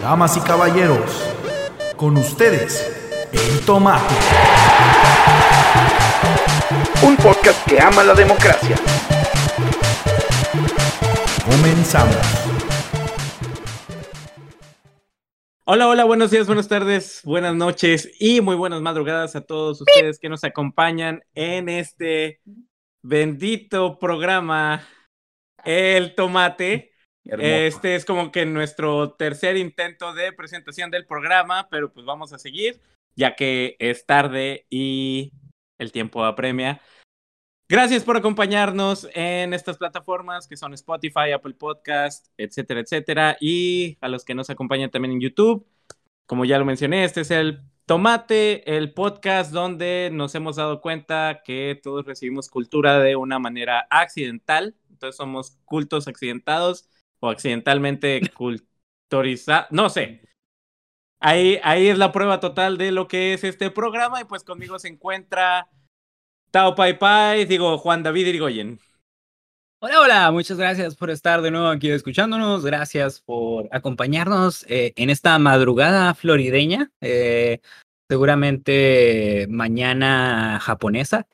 Damas y caballeros, con ustedes, el tomate. Un podcast que ama la democracia. Comenzamos. Hola, hola, buenos días, buenas tardes, buenas noches y muy buenas madrugadas a todos ustedes que nos acompañan en este bendito programa El Tomate. Este es como que nuestro tercer intento de presentación del programa, pero pues vamos a seguir, ya que es tarde y el tiempo apremia. Gracias por acompañarnos en estas plataformas que son Spotify, Apple Podcast, etcétera, etcétera. Y a los que nos acompañan también en YouTube. Como ya lo mencioné, este es el Tomate, el podcast donde nos hemos dado cuenta que todos recibimos cultura de una manera accidental. Entonces somos cultos accidentados o accidentalmente culturizados. No sé. Ahí, ahí es la prueba total de lo que es este programa. Y pues conmigo se encuentra Tao Pai Pai, digo Juan David Irigoyen. Hola, hola, muchas gracias por estar de nuevo aquí escuchándonos, gracias por acompañarnos eh, en esta madrugada florideña, eh, seguramente mañana japonesa.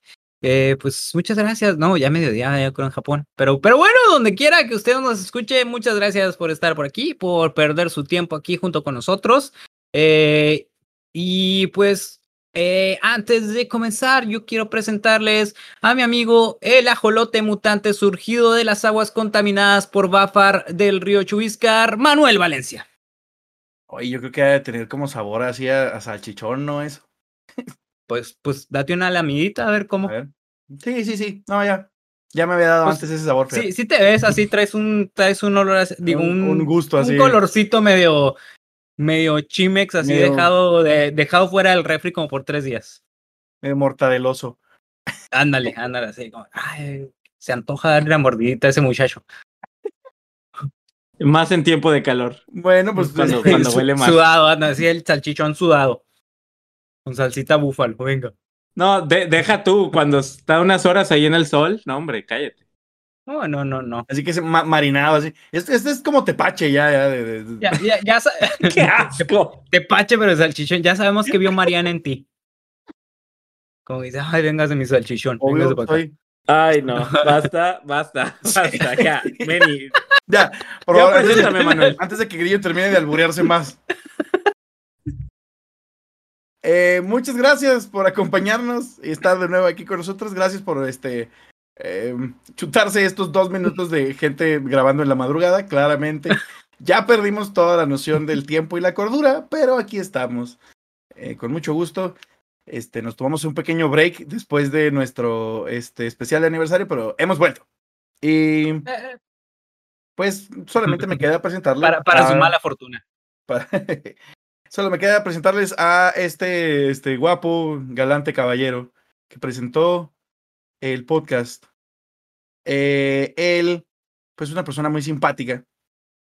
Eh, pues muchas gracias, no, ya mediodía ya creo en Japón, pero, pero bueno, donde quiera que usted nos escuche, muchas gracias por estar por aquí, por perder su tiempo aquí junto con nosotros. y pues eh, antes de comenzar, yo quiero presentarles a mi amigo el ajolote mutante surgido de las aguas contaminadas por Bafar del río Chubiscar, Manuel Valencia. Oye, yo creo que debe tener como sabor así a, salchichón, ¿no? Eso. Pues, pues date una lamidita a ver cómo. Sí, sí, sí. No, ya. Ya me había dado pues, antes ese sabor. Sí, sí te ves así, traes un, traes un olor así, digo, un, un, gusto así. Un colorcito medio, medio chimex, así dejado, dejado fuera del refri como por tres días. Medio mortadeloso. Ándale, ándale, así como, ay, se antoja darle la mordidita a ese muchacho. Más en tiempo de calor. Bueno, pues cuando, cuando huele más. Sudado, anda, así el salchichón sudado. Con salsita búfalo, venga. No, deja tú, cuando está unas horas ahí en el sol, no, hombre, cállate. No, no, no, no. Así que es marinado, así. Este, este, es como tepache, ya, ya. De, Ya, ya, ya. ¡Qué asco! Tepache, pero salchichón. Ya sabemos que vio Mariana en ti. Como dice, ay, vengas de mi salchichón. Obvio, Ay, no, basta, basta, basta, ya, vení. Ya, por favor, antes, Manuel. antes de que Grillo termine de alburearse más. Eh, muchas gracias por acompañarnos y estar de nuevo aquí con nosotros. Gracias por este eh, chutarse estos dos minutos de gente grabando en la madrugada, claramente. Ya perdimos toda la noción del tiempo y la cordura, pero aquí estamos. Eh, con mucho gusto. Este, nos tomamos un pequeño break después de nuestro este, especial de aniversario, pero hemos vuelto. Y pues solamente me queda presentarles. Para, su mala fortuna. solo me queda presentarles a este, este guapo, galante caballero que presentó el podcast. Eh, él, pues, es una persona muy simpática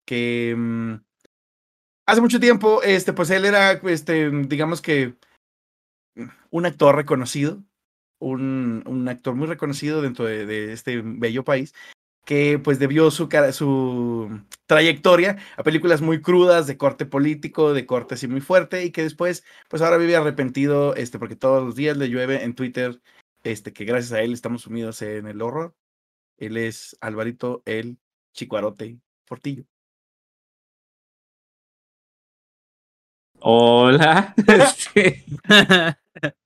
que mm, hace mucho tiempo, este, pues, él era, este, digamos que un actor reconocido, un, un actor muy reconocido dentro de, de, este bello país, que pues debió su, su trayectoria a películas muy crudas, de corte político, de corte así muy fuerte, y que después, pues ahora vive arrepentido, este, porque todos los días le llueve en Twitter este, que gracias a él estamos sumidos en el horror. Él es Alvarito el Chicuarote Portillo. Hola.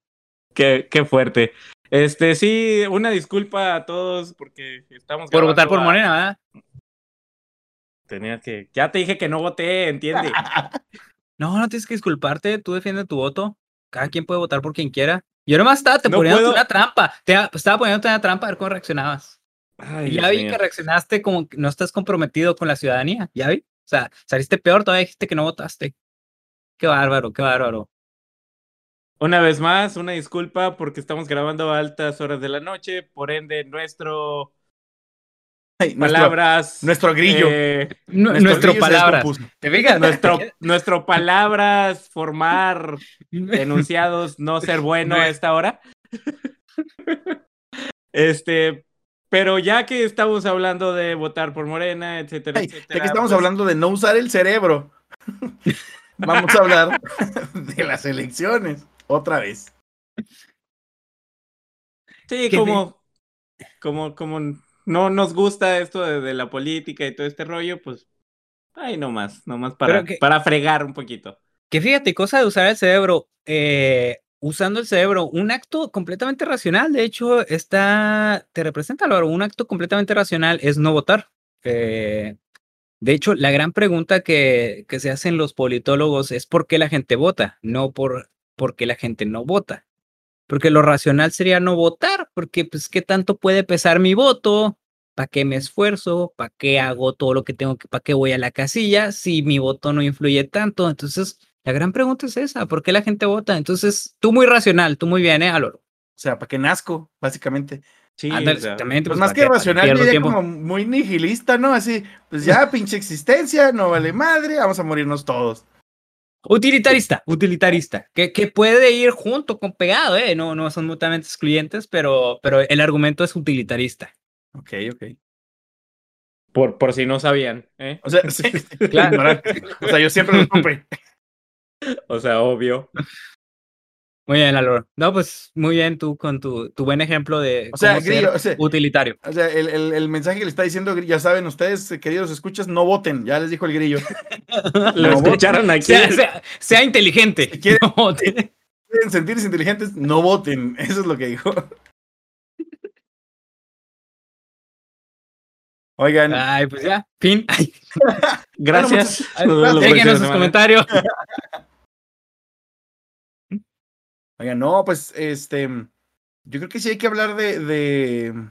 qué, qué fuerte. Este, sí, una disculpa a todos porque estamos. Por votar por Morena, ¿verdad? Tenía que. Ya te dije que no voté, entiende. no, no tienes que disculparte. Tú defiendes tu voto. Cada quien puede votar por quien quiera. Yo nomás estaba te poniendo una trampa. Te, estaba poniendo una trampa a ver cómo reaccionabas. ya vi que reaccionaste como que no estás comprometido con la ciudadanía. Ya vi. O sea, saliste peor, todavía dijiste que no votaste. Qué bárbaro, qué bárbaro. Una vez más, una disculpa porque estamos grabando a altas horas de la noche, por ende nuestro palabras. Nuestro, grillo. Eh, nuestro, palabras. ¿Te fijas? Nuestro, nuestro palabras, formar enunciados, no ser bueno a esta hora. Este, pero ya que estamos hablando de votar por Morena, etcétera, Ay, etcétera. ya que estamos pues, hablando de no usar el cerebro, vamos a hablar de las elecciones otra vez. Sí, como, como, como no nos gusta esto de, de la política y todo este rollo, pues, ay, no más, no más para, que- para fregar un poquito. Que fíjate, cosa de usar el cerebro, eh, usando el cerebro, un acto completamente racional, de hecho, está, te representa, Álvaro, un acto completamente racional es no votar. Eh, de hecho, la gran pregunta que, que se hacen los politólogos es por qué la gente vota, no por, por qué la gente no vota. Porque lo racional sería no votar, porque pues qué tanto puede pesar mi voto, ¿para qué me esfuerzo? ¿Para qué hago todo lo que tengo que, para qué voy a la casilla si mi voto no influye tanto? Entonces, la gran pregunta es esa, ¿por qué la gente vota? Entonces, tú muy racional, tú muy bien, ¿eh, Álvaro? O sea, para que nazco, básicamente. Sí, Ándale, o sea, exactamente. Pues pues, más ¿para que qué? ¿Para racional, yo como muy nihilista, ¿no? Así, pues ya, pinche existencia, no vale madre, vamos a morirnos todos. Utilitarista, utilitarista, que, que puede ir junto con pegado, ¿eh? No, no son mutuamente excluyentes, pero, pero el argumento es utilitarista. Ok, ok. por, por si no sabían, ¿eh? O sea, sí, Claro. O sea, yo siempre lo supe. O sea, obvio. Muy bien, Álvaro. No, pues muy bien tú con tu, tu buen ejemplo de O sea, cómo ser Grillo, o sea, utilitario. O sea, el, el- el mensaje que le está diciendo, ya saben ustedes, eh, queridos escuchas, no voten, ya les dijo el grillo. Lo No, escucharon aquí. Sea, sea, sea inteligente. Si quieren- No, te- Quieren sentirse inteligentes, no voten. Eso es lo que dijo. Oigan, Ay, pues ya, fin. Gracias. Déjenos sus comentarios. oigan, no, pues, este, yo creo que sí hay que hablar de, de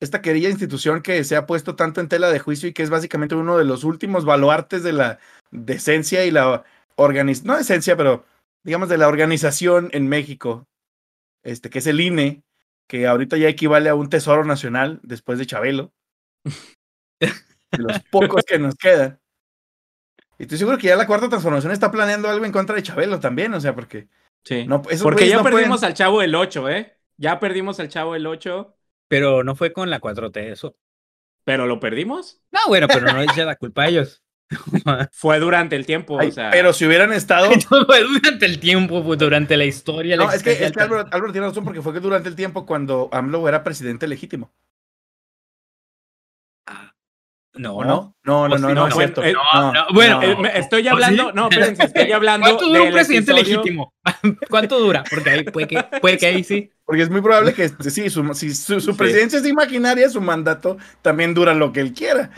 esta querida institución que se ha puesto tanto en tela de juicio y que es básicamente uno de los últimos baluartes de la decencia y la organización, no decencia, pero digamos de la organización en México, este, que es el INE, que ahorita ya equivale a un tesoro nacional después de Chabelo. de los pocos que nos quedan. Y estoy seguro que ya la cuarta transformación está planeando algo en contra de Chabelo también, o sea, porque Sí. no, Porque ya no perdimos pueden- al chavo el 8, ¿eh? Ya perdimos al chavo el 8, Pero no fue con la 4T eso. pero lo perdimos. No, bueno, pero no echa la culpa a ellos. Fue durante el tiempo, Ay, o sea. pero si hubieran estado. Fue durante el tiempo, pues, durante la historia. la No, es que, es que Álvaro, Álvaro tiene razón porque fue que durante el tiempo cuando AMLO era presidente legítimo. No, ¿O no? No, no, Pues no, sí, no, no, es cierto. eh, no, no, bueno, Eh, estoy ¿Oh, hablando, sí? no, espérense, estoy hablando ¿Cuánto dura un del presidente episodio- legítimo? ¿Cuánto dura? Porque ahí puede que, puede que ahí sí. Porque es muy probable que este, sí, su, si su, su Sí. presidencia es imaginaria, su mandato también dura lo que él quiera.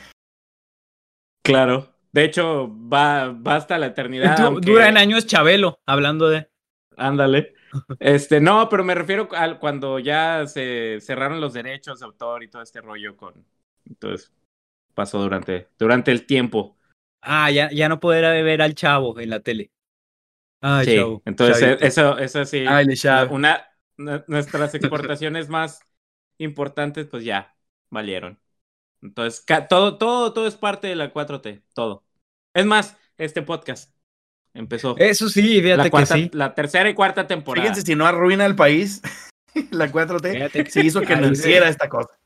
Claro. De hecho, va, va hasta la eternidad. Du- aunque- Dura en años Chabelo, hablando de. Ándale. Este, no, pero me refiero al cuando ya se cerraron los derechos de autor y todo este rollo con. Entonces, pasó durante, durante el tiempo. Ah, ya, ya no poder ver al chavo en la tele. Ay, sí. chavo. Entonces, chavito. eso, eso sí. Ay, una, nu- nuestras exportaciones más importantes, pues ya valieron. Entonces, todo, todo, todo es parte de la 4T, todo. Es más, este podcast empezó Eso sí, fíjate la, que cuarta, sí. la tercera y cuarta temporada. Fíjense si no arruina el país, la 4T, Fíjate que se hizo que naciera esta cosa.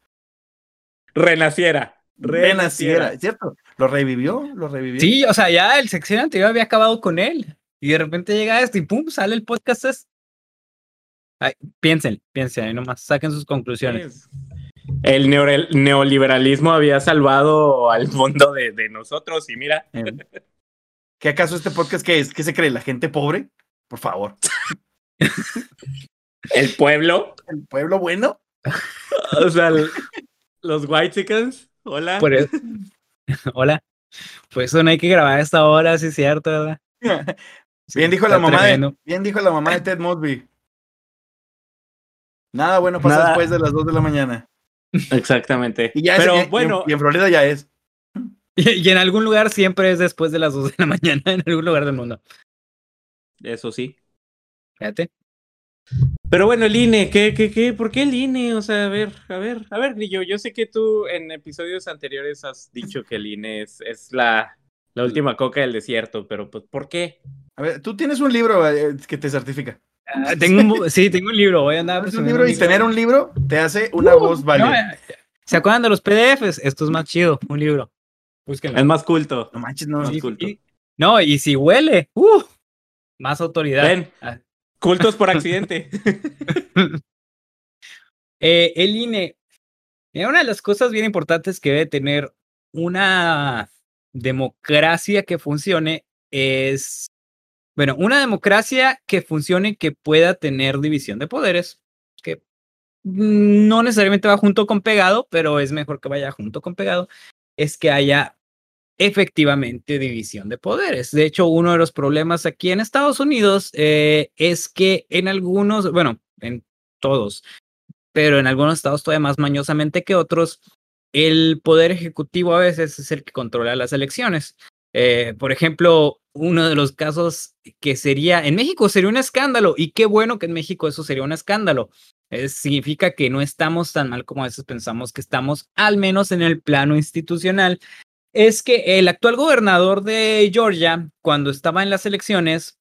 Renaciera. Renaciera, ¿es cierto? ¿Lo revivió? ¿Lo revivió? Sí, o sea, ya el sección anterior había acabado con él. Y de repente llega este y pum, sale el podcast. este. Ay, piensen, piensen, ahí nomás, saquen sus conclusiones. El neoliberalismo había salvado al mundo de, de nosotros y mira, Eh, ¿Qué acaso este podcast qué es? ¿Qué se cree? ¿La gente pobre? Por favor. el pueblo, ¿El pueblo bueno? o sea, el- los white chickens, hola. Por eso- Hola. Por eso no hay que grabar a esta hora, sí es cierto, ¿verdad? Bien dijo está la mamá de, bien dijo la mamá de Ted Mosby. Nada bueno pasa Nada. después de las 2 de la mañana. Exactamente. Y ya es- Pero y- en- bueno, y en Florida ya es. Y, y en algún lugar siempre es después de las 2 de la mañana, en algún lugar del mundo. eso sí. Fíjate. Pero bueno, el INE, ¿qué, qué, qué? ¿Por qué el INE? O sea, a ver, a ver, a ver, Grillo, yo sé que tú en episodios anteriores has dicho que el INE es, es la, la última coca del desierto, pero pues, ¿por qué? A ver, tú tienes un libro eh, que te certifica. Ah, tengo un, sí, tengo un libro, voy a andar un libro y tener un libro te hace una Uh, voz no, válida. eh, ¿Se acuerdan de los PDFs? Esto es más chido, un libro. Búsquenlo. Es más culto. No manches, no. Sí. Y- culto. y- no, y si huele, ¡uh! más autoridad. Ven. Cultos por accidente. Eh, el INE, una de las cosas bien importantes que debe tener una democracia que funcione es, bueno, una democracia que funcione que pueda tener división de poderes, que no necesariamente va junto con pegado, pero es mejor que vaya junto con pegado, es que haya efectivamente división de poderes. De hecho, uno de los problemas aquí en Estados Unidos eh, es que en algunos, bueno, en todos, pero en algunos estados todavía más mañosamente que otros, el poder ejecutivo a veces es el que controla las elecciones. Eh, por ejemplo, uno de los casos que sería, en México sería un escándalo, y qué bueno que en México eso sería un escándalo. Eh, significa que no estamos tan mal como a veces pensamos que estamos, al menos en el plano institucional. Es que el actual gobernador de Georgia, cuando estaba en las elecciones,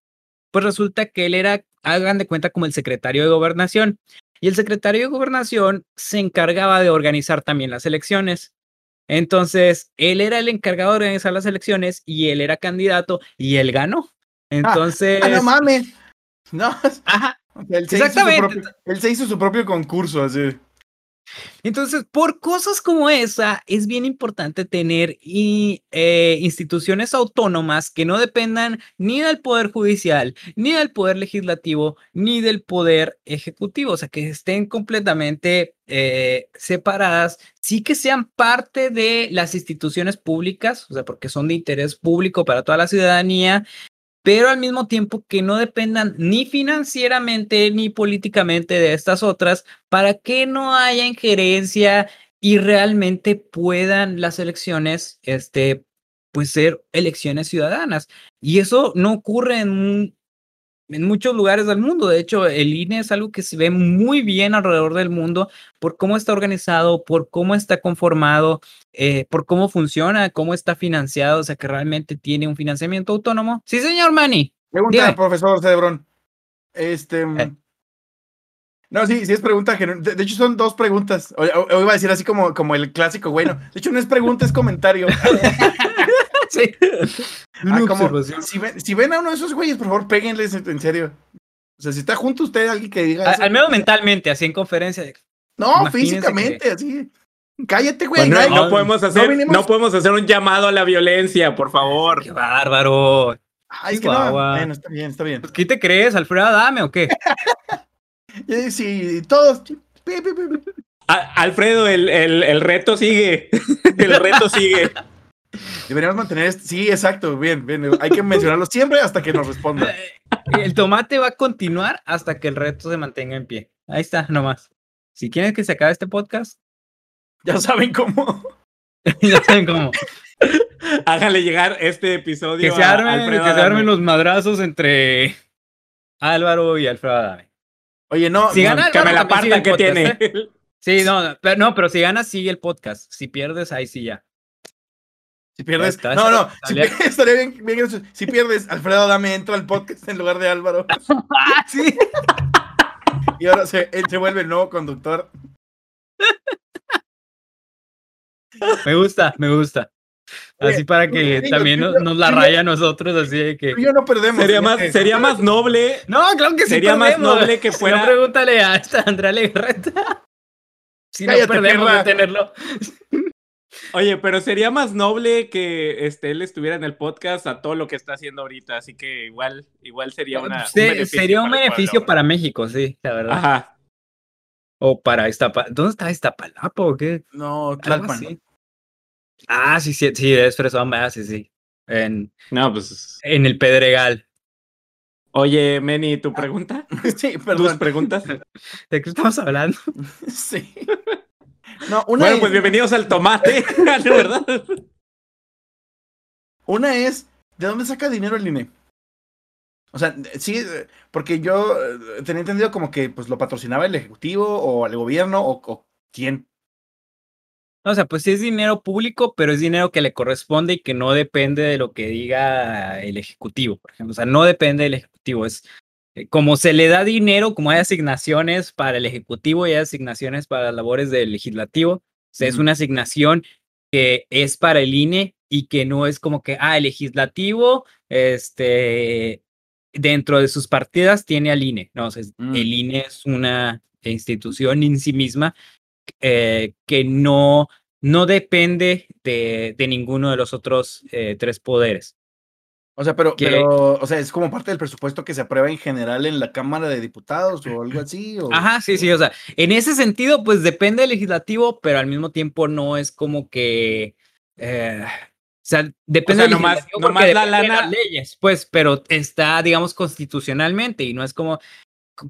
pues resulta que él era, hagan de cuenta, como el secretario de gobernación. Y el secretario de gobernación se encargaba de organizar también las elecciones. Entonces, él era el encargado de organizar las elecciones y él era candidato y él ganó. Entonces, Ah, no mames. No, ajá, él se, hizo su Exactamente. propio, él se hizo su propio concurso, así. Entonces, por cosas como esa, es bien importante tener eh, instituciones autónomas que no dependan ni del Poder Judicial, ni del Poder Legislativo, ni del Poder Ejecutivo, o sea, que estén completamente eh, separadas, sí que sean parte de las instituciones públicas, o sea, porque son de interés público para toda la ciudadanía, pero al mismo tiempo que no dependan ni financieramente ni políticamente de estas otras, para que no haya injerencia y realmente puedan las elecciones, este, pues ser elecciones ciudadanas. Y eso no ocurre en, un- en muchos lugares del mundo. De hecho, el INE es algo que se ve muy bien alrededor del mundo por cómo está organizado, por cómo está conformado, eh, por cómo funciona, cómo está financiado, o sea, que realmente tiene un financiamiento autónomo. Sí, señor Manny. Pregunta, Dime. profesor Cebrón. Este. Eh. No, sí, sí es pregunta. De, de hecho, son dos preguntas. O, o- o iba a decir así como, como el clásico, bueno. De hecho, no es pregunta, es comentario. Sí. Ah, como, si, ven, si ven a uno de esos güeyes, por favor, péguenles en serio. O sea, si está junto a usted alguien que diga. A- eso, al menos mentalmente, así en conferencia. no, físicamente, así. Cállate, güey. Bueno, no no, podemos hacer, no, vinimos- podemos hacer un llamado a la violencia, por favor. ¡Qué bárbaro! Ay, es que no. Bueno, está bien, está bien. Pues, ¿Qué te crees, Alfredo Adame o qué? Eh, Sí, todos. Alfredo, el, el, el reto sigue. El reto sigue. Deberíamos mantener. este- Sí, exacto. Bien, bien. Hay que mencionarlo siempre hasta que nos responda. El tomate va a continuar hasta que el reto se mantenga en pie. Ahí está, nomás. Si quieren que se acabe este podcast, Ya saben cómo. ya saben cómo. Háganle llegar este episodio Que se armen, que se armen los madrazos entre Álvaro y Alfredo Adame. Oye, no. Si no, gana Que me la sigue que podcast, tiene. ¿eh? Sí, no, no, pero, no, pero si ganas, sigue el podcast. Si pierdes, ahí sí ya. Si pierdes. está, No, no. Si pierdes, estaría bien, bien. Si pierdes, Alfredo Dame entra al podcast en lugar de Álvaro. ¡Ah, sí! Y ahora se, él se vuelve el nuevo conductor. Me gusta, me gusta. Así Oye, para que también nos, yo- nos la raya a nosotros, así de que. Yo no perdemos. Sería más, sería más noble. No, claro que sí. Sería más perdemos. noble que Si fuera- no, pregúntale a Andrea Legarreta. Si no Cállate, perdemos perra. de tenerlo. Oye, pero sería más noble que este, él estuviera en el podcast a todo lo que está haciendo ahorita. Así que igual, igual sería una. Sí, un beneficio sería un para beneficio para México, sí, la verdad. Ajá. O para Iztapalapa. ¿Dónde está Iztapalapa o qué? No, Tlalpan. Ah, sí, sí, sí, es Fresón, ¿verdad? Sí, sí. En, No, pues. en el Pedregal. Oye, Meni, ¿tu pregunta? Sí, ¿Tus perdón. preguntas? ¿De qué estamos hablando? Sí. No, una Bueno, es, pues bienvenidos al tomate, ¿de verdad? una es, ¿de dónde saca dinero el INE? O sea, sí, porque yo eh, tenía entendido como que pues lo patrocinaba el Ejecutivo o el gobierno o, o quién. O sea, pues sí es dinero público, pero es dinero que le corresponde y que no depende de lo que diga el Ejecutivo, por ejemplo. O sea, no depende del Ejecutivo. Es como se le da dinero, como hay asignaciones para el Ejecutivo y hay asignaciones para las labores del Legislativo, sea, es una asignación que es para el INE y que no es como que, ah, el legislativo, este, dentro de sus partidas tiene al INE. No, o sea, Mm. el INE es una institución en sí misma eh, que no, no depende de, de ninguno de los otros eh, tres poderes. O sea, pero, que- pero, o sea, es como parte del presupuesto que se aprueba en general en la Cámara de Diputados o algo así. O... Ajá, sí, sí, o sea, en ese sentido, pues depende del legislativo, pero al mismo tiempo no es como que, eh, o sea, depende sea, del nomás- legislativo nomás porque la depende de las lana- leyes, pues, pero está, digamos, constitucionalmente y no es como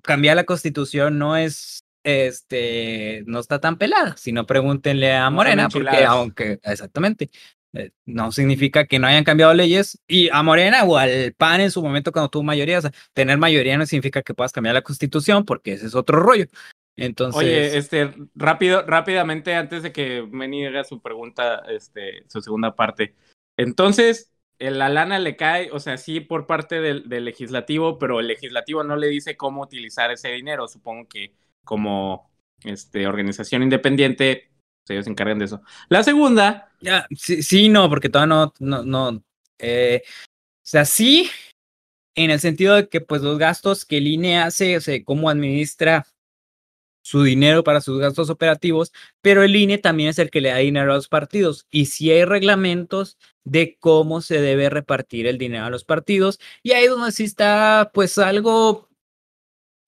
cambiar la constitución, no es, este, no está tan pelada, sino pregúntenle a Morena, porque aunque, exactamente. Eh, No significa que no hayan cambiado leyes y a Morena o al PAN en su momento cuando tuvo mayoría, o sea, tener mayoría no significa que puedas cambiar la constitución porque ese es otro rollo. Entonces, Oye, este, rápido, rápidamente, antes de que Meni haga su pregunta, este, su segunda parte. Entonces, eh, la lana le cae, o sea, sí por parte del, del legislativo, pero el legislativo no le dice cómo utilizar ese dinero. Supongo que como este, organización independiente, ellos se encargan de eso. La segunda, Ya, sí, sí, no, porque todavía no, no, eh, o sea, sí, en el sentido de que, pues, los gastos que el INE hace, o sea, cómo administra su dinero para sus gastos operativos, pero el INE también es el que le da dinero a los partidos. Y sí hay reglamentos de cómo se debe repartir el dinero a los partidos. Y ahí donde sí está, pues, algo,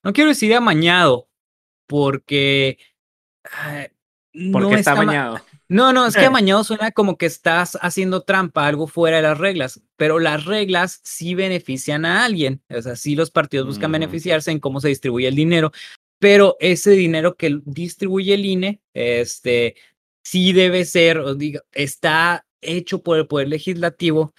no quiero decir amañado, porque... porque no está ma- bañado. no, no, es que Eh. amañado suena como que estás haciendo trampa, algo fuera de las reglas, pero las reglas sí benefician a alguien. O sea, sí los partidos buscan Mm. beneficiarse en cómo se distribuye el dinero, pero ese dinero que distribuye el INE, este, sí debe ser, o diga, está hecho por el Poder Legislativo,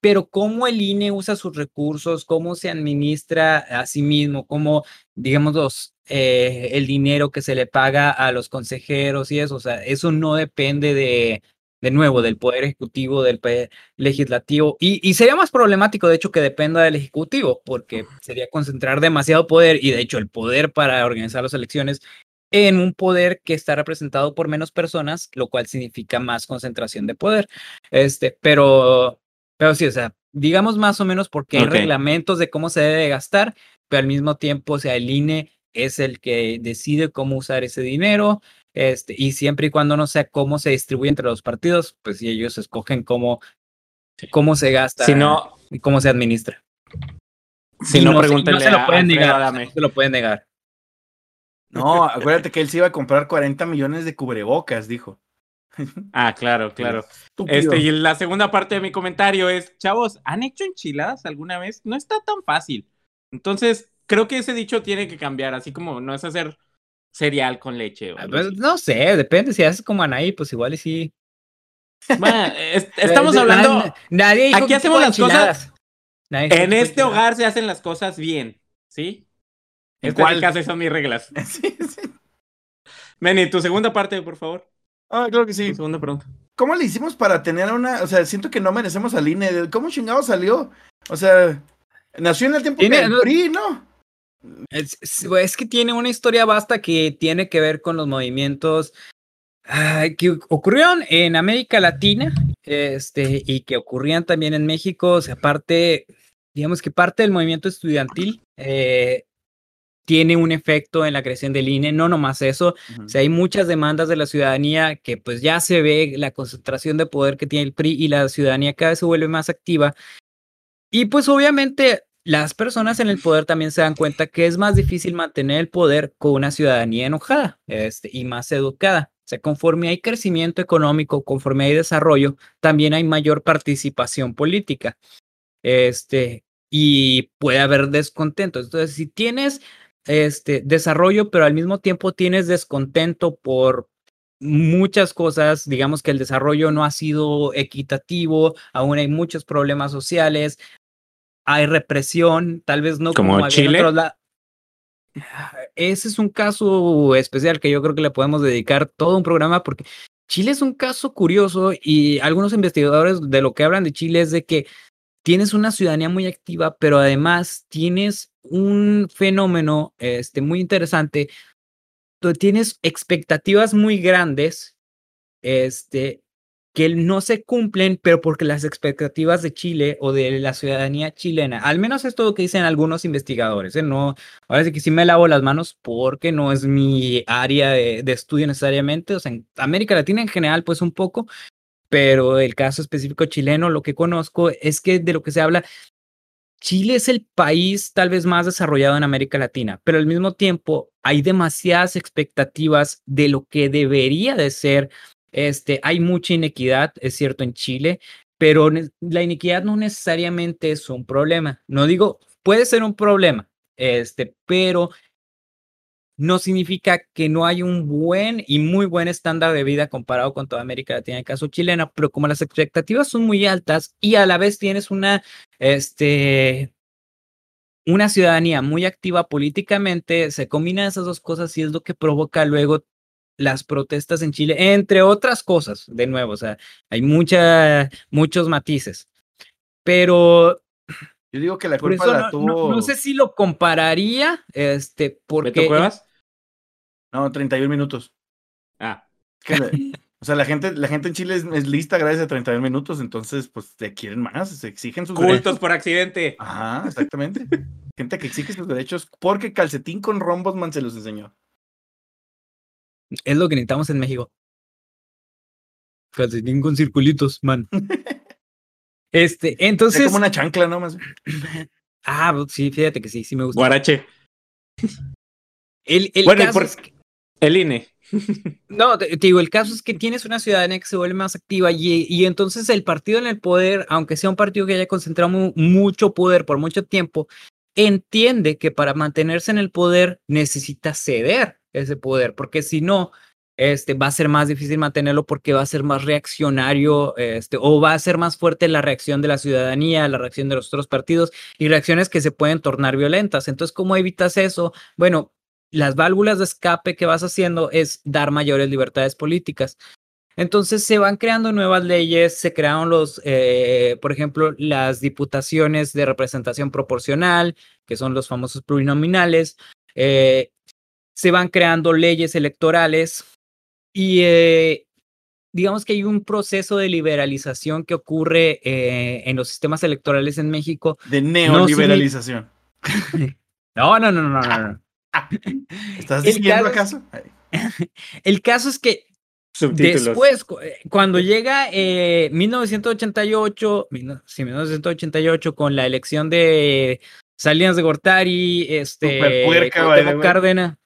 pero cómo el INE usa sus recursos, cómo se administra a sí mismo, cómo, digamos, los, eh, el dinero que se le paga a los consejeros y eso, o sea, eso no depende de, de nuevo, del Poder Ejecutivo, del Poder Legislativo, y, y sería más problemático, de hecho, que dependa del Ejecutivo, porque sería concentrar demasiado poder, y de hecho el poder para organizar las elecciones en un poder que está representado por menos personas, lo cual significa más concentración de poder. Este, pero, pero sí, o sea, digamos más o menos porque hay reglamentos de cómo se debe gastar, pero al mismo tiempo, o sea, el INE es el que decide cómo usar ese dinero, este, y siempre y cuando no sea cómo se distribuye entre los partidos, pues si ellos escogen cómo, cómo se gasta Si no, y cómo se administra. si no, no se lo a pueden negar, Adame. no se lo pueden negar. No, acuérdate que él se iba a comprar 40 millones de cubrebocas, dijo. Ah, claro, claro. Este, y la segunda parte de mi comentario es, chavos, ¿han hecho enchiladas alguna vez? No está tan fácil. Entonces, creo que ese dicho tiene que cambiar, así como no es hacer cereal con leche. o Ah, pues, no sé, depende. Si haces como Anaí, pues igual y sí. Bueno, es- estamos Eh, hablando, na- Nadie dijo aquí que hacemos las cosas-. Nadie en que este hogar se hacen las cosas bien, ¿sí? ¿En Esta es cuál? y son mis reglas. Sí, sí. Meni, tu segunda parte, por favor. Ah, claro que sí. Tu segunda pregunta. ¿Cómo le hicimos para tener una, o sea, siento que no merecemos al INE? ¿Cómo chingado salió? O sea, nació en el tiempo del PRI, ¿no? Es, es- que tiene una historia vasta que tiene que ver con los movimientos que ocurrieron en América Latina este, y que ocurrían también en México. O sea, aparte, digamos que parte del movimiento estudiantil eh, tiene un efecto en la creación del INE, no nomás eso, o sea, hay muchas demandas de la ciudadanía que pues ya se ve la concentración de poder que tiene el PRI y la ciudadanía cada vez se vuelve más activa. Y pues obviamente las personas en el poder también se dan cuenta que es más difícil mantener el poder con una ciudadanía enojada este, y más educada. O sea, conforme hay crecimiento económico, conforme hay desarrollo, también hay mayor participación política. Este, y puede haber descontento. Entonces, si tienes este desarrollo, pero al mismo tiempo tienes descontento por muchas cosas, digamos que el desarrollo no ha sido equitativo, aún hay muchos problemas sociales, hay represión, tal vez no ¿Como en Chile? otros Ese es un caso especial que yo creo que le podemos dedicar todo un programa porque Chile es un caso curioso y algunos investigadores de lo que hablan de Chile es de que tienes una ciudadanía muy activa, pero además tienes un fenómeno este, muy interesante. Tú tienes expectativas muy grandes este, que no se cumplen, pero porque las expectativas de Chile o de la ciudadanía chilena, al menos es todo lo que dicen algunos investigadores, ¿eh? no, ahora sí que sí me lavo las manos porque no es mi área de, de estudio necesariamente, o sea, en América Latina en general, pues un poco, pero el caso específico chileno, lo que conozco es que de lo que se habla, Chile es el país tal vez más desarrollado en América Latina, pero al mismo tiempo hay demasiadas expectativas de lo que debería de ser este, hay mucha inequidad, es cierto, en Chile, pero la inequidad no necesariamente es un problema. No digo, puede ser un problema, este, pero no significa que no hay un buen y muy buen estándar de vida comparado con toda América Latina, en el caso chileno, pero como las expectativas son muy altas y a la vez tienes una, este, una ciudadanía muy activa políticamente, se combinan esas dos cosas y es lo que provoca luego las protestas en Chile, entre otras cosas, de nuevo, o sea, hay mucha, muchos matices. Pero yo digo que la culpa la no, tuvo. No, sé si lo compararía, este, porque. ¿Beto Cuevas? No, 31 minutos. Ah. o sea, la gente, la gente en Chile es, lista gracias a 31 minutos, entonces, pues, te quieren más, se exigen sus Cultos por accidente. Ajá, exactamente. gente que exige sus derechos porque calcetín con rombos man se los enseñó. Es lo que necesitamos en México. Calcetín con circulitos, man. este, entonces. Es como una chancla, ¿no? Más. ah, sí, fíjate que sí, sí me gusta. Guarache. El, el caso es que... el INE. No, te, digo, el caso es que tienes una ciudadanía que se vuelve más activa y, y, entonces el partido en el poder, aunque sea un partido que haya concentrado mucho poder por mucho tiempo, entiende que para mantenerse en el poder necesita ceder ese poder, porque si no, este, va a ser más difícil mantenerlo porque va a ser más reaccionario este, o va a ser más fuerte la reacción de la ciudadanía, la reacción de los otros partidos y reacciones que se pueden tornar violentas. Entonces, ¿cómo evitas eso? Bueno, las válvulas de escape que vas haciendo es dar mayores libertades políticas. Entonces se van creando nuevas leyes, se crearon los, eh, por ejemplo, las diputaciones de representación proporcional, que son los famosos plurinominales, eh, se van creando leyes electorales y eh, digamos que hay un proceso de liberalización que ocurre eh, en los sistemas electorales en México. De neoliberalización. No, no, no, no, no. no. ¿Estás diciendo acaso? El caso es que Después, eh, cuando llega 1988, sí, 1988, con la elección de Salinas de Gortari, este, Cárdenas,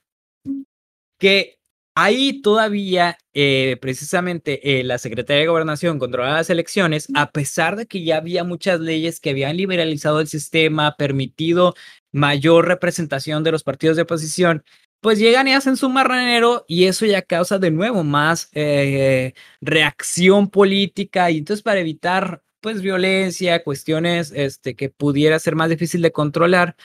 que ahí todavía eh, precisamente eh, la Secretaría de Gobernación controlaba las elecciones, a pesar de que ya había muchas leyes que habían liberalizado el sistema, permitido mayor representación de los partidos de oposición, pues llegan y hacen su marranero y eso ya causa de nuevo más eh, reacción política y entonces para evitar pues violencia, cuestiones este, que pudiera ser más difícil de controlar,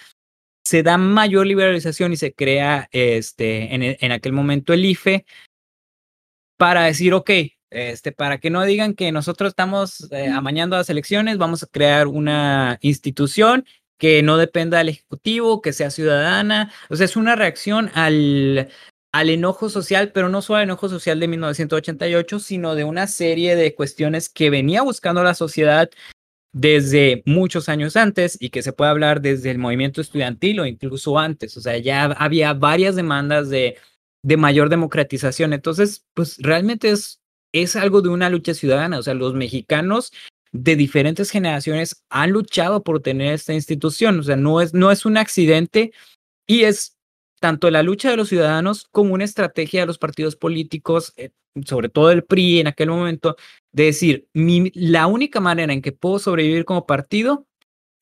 se da mayor liberalización y se crea este, en, e, en aquel momento el IFE para decir, ok, este, para que no digan que nosotros estamos eh, amañando las elecciones, vamos a crear una institución que no dependa del Ejecutivo, que sea ciudadana. O sea, es una reacción al, al enojo social, pero no solo al enojo social de 1988, sino de una serie de cuestiones que venía buscando la sociedad desde muchos años antes y que se puede hablar desde el movimiento estudiantil o incluso antes. O sea, ya había varias demandas de, de mayor democratización. Entonces, pues realmente es, es algo de una lucha ciudadana. O sea, los mexicanos de diferentes generaciones han luchado por tener esta institución. O sea, no es, no es un accidente y es tanto la lucha de los ciudadanos como una estrategia de los partidos políticos, eh, sobre todo el PRI en aquel momento, de decir, la única manera en que puedo sobrevivir como partido,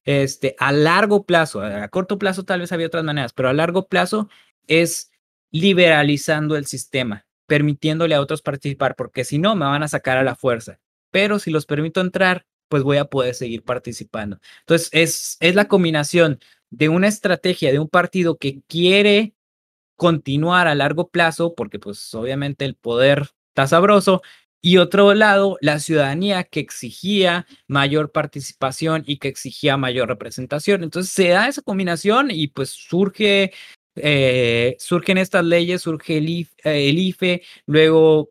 este, a largo plazo, a corto plazo tal vez había otras maneras, pero a largo plazo es liberalizando el sistema, permitiéndole a otros participar, porque si no, me van a sacar a la fuerza. Pero si los permito entrar, pues voy a poder seguir participando. Entonces, es, es la combinación de una estrategia de un partido que quiere continuar a largo plazo, porque pues obviamente el poder está sabroso, y otro lado, la ciudadanía que exigía mayor participación y que exigía mayor representación. Entonces se da esa combinación y pues surge, eh, surgen estas leyes, surge el, IFE, luego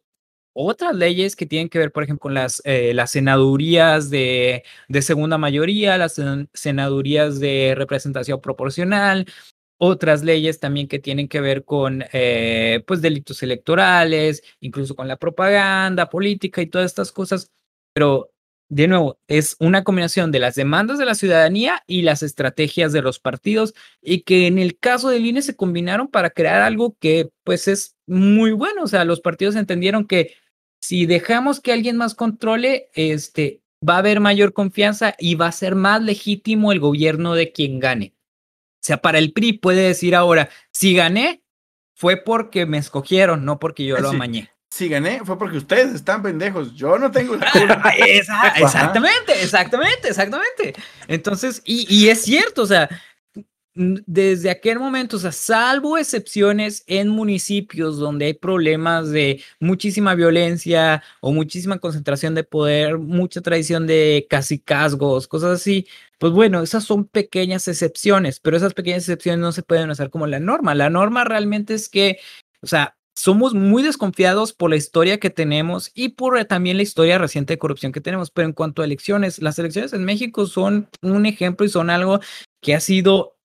otras leyes que tienen que ver, por ejemplo, con las, eh, las senadurías de, de segunda mayoría, las sen- senadurías de representación proporcional, otras leyes también que tienen que ver con eh, pues delitos electorales, incluso con la propaganda política y todas estas cosas. Pero de nuevo, es una combinación de las demandas de la ciudadanía y las estrategias de los partidos y que en el caso del INE se combinaron para crear algo que pues es muy bueno. O sea, los partidos entendieron que si dejamos que alguien más controle, este, va a haber mayor confianza y va a ser más legítimo el gobierno de quien gane. O sea, para el PRI puede decir ahora, si gané, fue porque me escogieron, no porque yo Ah, lo amañé. Si gané, fue porque ustedes están pendejos. Yo no tengo la culpa. Esa- exactamente, exactamente, exactamente. Entonces, y, y es cierto, o sea, desde aquel momento, o sea, salvo excepciones en municipios donde hay problemas de muchísima violencia o muchísima concentración de poder, mucha tradición de cacicazgos, cosas así, pues bueno, esas son pequeñas excepciones, pero esas pequeñas excepciones no se pueden hacer como la norma. La norma realmente es que, o sea, somos muy desconfiados por la historia que tenemos y por eh, también la historia reciente de corrupción que tenemos. Pero en cuanto a elecciones, las elecciones en México son un ejemplo y son algo que ha sido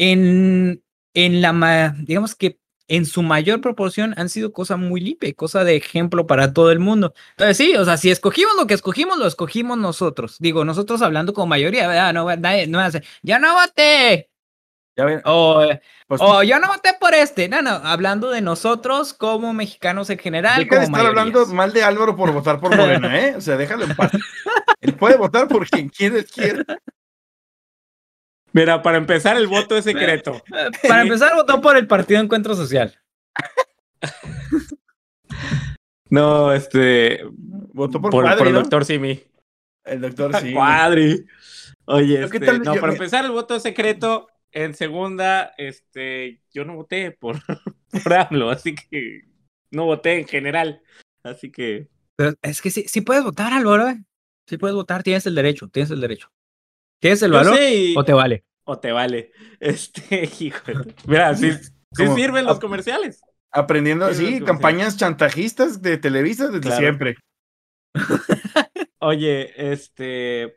en, en la, digamos que en su mayor proporción han sido cosa muy limpia cosa de ejemplo para todo el mundo. Entonces sí, o sea, si escogimos lo que escogimos, lo escogimos nosotros. Digo, nosotros hablando como mayoría, ¿verdad? No, nadie, no hace, ya no voté. Ya ven, O, pues, Oh, yo no voté por este. No, no, hablando de nosotros como mexicanos en general. deja de estar hablando mal de Álvaro por votar por Morena, ¿eh? O sea, déjalo en paz. Él puede votar por quien quiere, quiere. Mira, para empezar, el voto es secreto. Para empezar, votó por el Partido Encuentro Social. No, este. Votó por, Por, Cuadri, por el ¿no? doctor Simi. El doctor sí. Cuadri. Oye, Pero ¿qué este, tal? no, Yo para empezar, el voto es secreto. En segunda, este, yo no voté por, por AMLO, así que no voté en general. Así que. Pero es que sí, sí puedes votar, Álvaro. ¿eh? Sí puedes votar, tienes el derecho, tienes el derecho. ¿Tienes el valor y- o te vale? o te vale. Este, híjole. Mira, sí, sirven los comerciales. Aprendiendo, Sí, campañas chantajistas de Televisa desde Claro. siempre. Oye, este.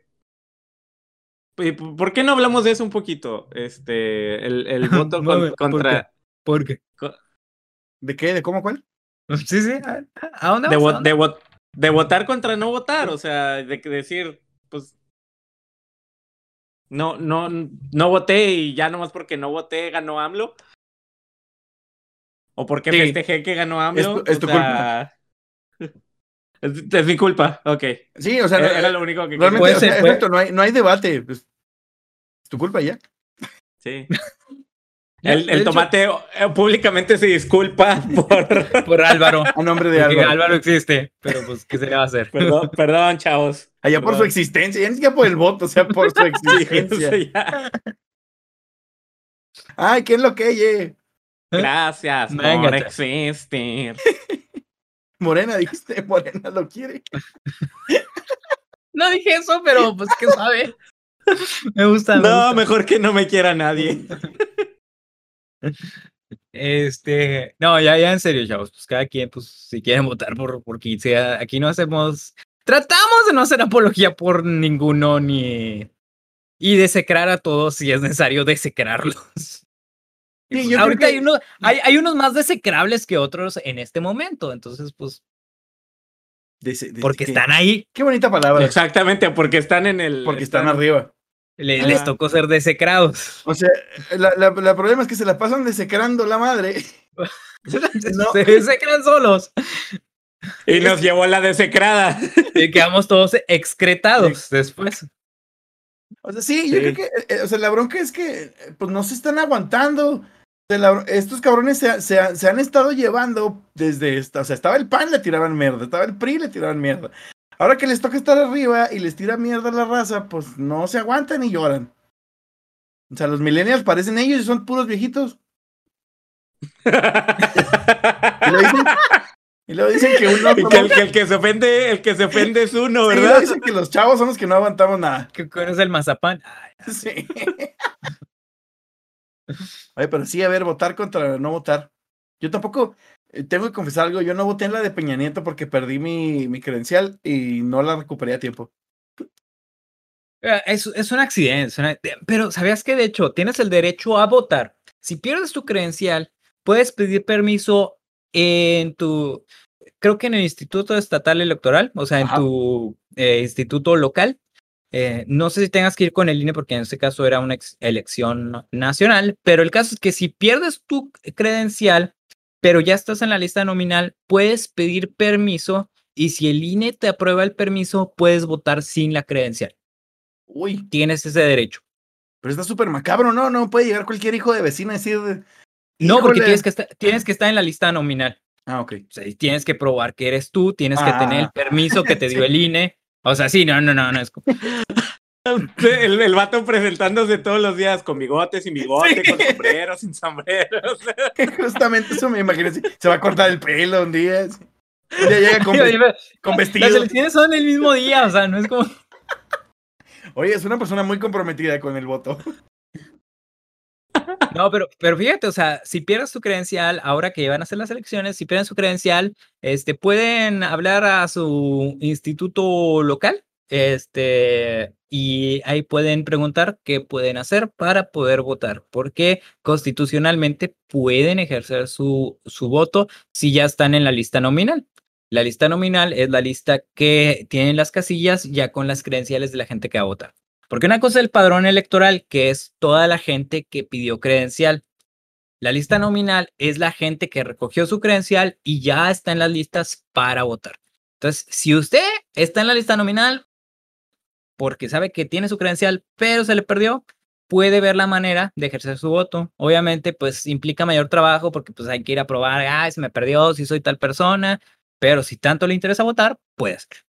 ¿y p- ¿Por qué no hablamos de eso un poquito? Este, el, el voto contra. ¿Por qué? ¿De qué? ¿De cómo cuál? Sí, sí. ¿A dónde de, vas? ¿A vo- dónde? de, vo- de votar contra no votar, o sea, de que decir, pues. No, no, no voté y ya nomás porque no voté ganó AMLO. O porque Sí. festejé que ganó AMLO. Es tu- es tu sea, Es, es mi culpa, ok. Sí, o sea, Era, era lo único que realmente, o sea, ser, puede- exacto, no hay, no hay debate. pues, es tu culpa ya. Sí. El, tomate eh, públicamente se disculpa por. Por Álvaro. A nombre de Álvaro. Álvaro existe, pero pues, ¿qué se le va a hacer? Perdón, perdón, chavos. Allá por su existencia, ya ni siquiera por el voto, o sea, por su existencia. Ay, ¿quién lo que oye? Gracias por Véngate. existir. Morena, dijiste, Morena lo quiere. No dije eso, pero pues, ¿qué sabe? Me gusta. me No, gusta. mejor que no me quiera nadie. Este, no, ya, ya en serio, chavos, pues cada quien, pues, si quieren votar por, por quien sea, aquí no hacemos, tratamos de no hacer apología por ninguno, ni, y desecrar a todos si es necesario desecrarlos. Sí, pues, yo creo ahorita que- hay, uno- hay, hay unos más desecrables que otros en este momento, entonces, pues, porque que- están ahí, Qué bonita palabra. Exactamente, porque están en el. Porque están arriba. Le- les tocó ser desecrados. O sea, la, la, la problema es que se la pasan desecrando la madre. No. Se desecran solos Y nos llevó la desecrada. y quedamos todos excretados después. O sea, sí, yo Sí. creo que, eh, eh, o sea, la bronca es que, pues no se están aguantando. La- estos cabrones se, se- se han estado llevando desde esta, o sea, estaba el PAN, le tiraban mierda, estaba el PRI, le tiraban mierda. Ahora que les toca estar arriba y les tira mierda la raza, pues no se aguantan y lloran. O sea, los millennials parecen ellos y son puros viejitos. Y luego dicen, y luego dicen que uno... Y que el, que el que se ofende, el que se ofende es uno, y luego ¿verdad? dicen que los chavos son los que no aguantamos nada. ¿Qué es el mazapán? Ay, Sí. Oye, pero sí, a ver, votar contra no votar. Yo tampoco, tengo que confesar algo, yo no voté en la de Peña Nieto porque perdí mi, mi credencial y no la recuperé a tiempo. Eh, Es, es un accidente, es una- pero ¿sabías que de hecho tienes el derecho a votar? Si pierdes tu credencial, puedes pedir permiso en tu, creo que en el Instituto Estatal Electoral, o sea, en Ajá. tu eh, instituto local. Eh, no sé si tengas que ir con el INE porque en este caso era una elección nacional, pero el caso es que si pierdes tu credencial, pero ya estás en la lista nominal, puedes pedir permiso y si el INE te aprueba el permiso, puedes votar sin la credencial Uy, tienes ese derecho. pero está súper macabro, ¿no? No puede llegar cualquier hijo de vecina a decir. No, porque tienes que, estar, tienes que estar en la lista nominal. Ah, ok. O sea, y tienes que probar que eres tú, tienes que tener el Ah. permiso que te dio el INE. O sea, sí, no, no, no, no. Es, como- El, el vato presentándose todos los días con bigote, sin bigote, con sombrero, sin sombrero. o sea, Justamente eso me imaginé. Se va a cortar el pelo un día. así. Día llega con, con Las vestido. elecciones son el mismo día, o sea, no es como. Oye, es una persona muy comprometida con el voto. No, pero, pero fíjate, o sea, si pierdes tu credencial, ahora que van a hacer las elecciones, si pierden su credencial, este, pueden hablar a su instituto local, este, y ahí pueden preguntar qué pueden hacer para poder votar, porque constitucionalmente pueden ejercer su, su voto si ya están en la lista nominal. La lista nominal es la lista que tienen las casillas ya con las credenciales de la gente que va a votar. Porque una cosa es el padrón electoral, que es toda la gente que pidió credencial. La lista nominal es la gente que recogió su credencial y ya está en las listas para votar. Entonces, si usted está en la lista nominal porque sabe que tiene su credencial, pero se le perdió, puede ver la manera de ejercer su voto. Obviamente, pues implica mayor trabajo porque pues hay que ir a probar, ah, se me perdió, si soy tal persona, pero si tanto le interesa votar, puede hacer.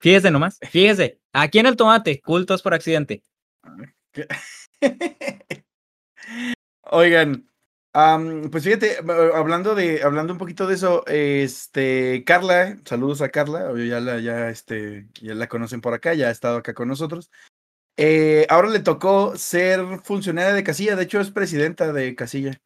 Fíjese nomás, fíjese, aquí en el tomate, cultos por accidente. Oigan, am, pues fíjate, eh, hablando de, hablando un poquito de eso, este, Carla, saludos a Carla, ya la, ya, este, ya la conocen por acá, ya ha estado acá con nosotros. Eh, ahora le tocó ser funcionaria de casilla, de hecho es presidenta de casilla.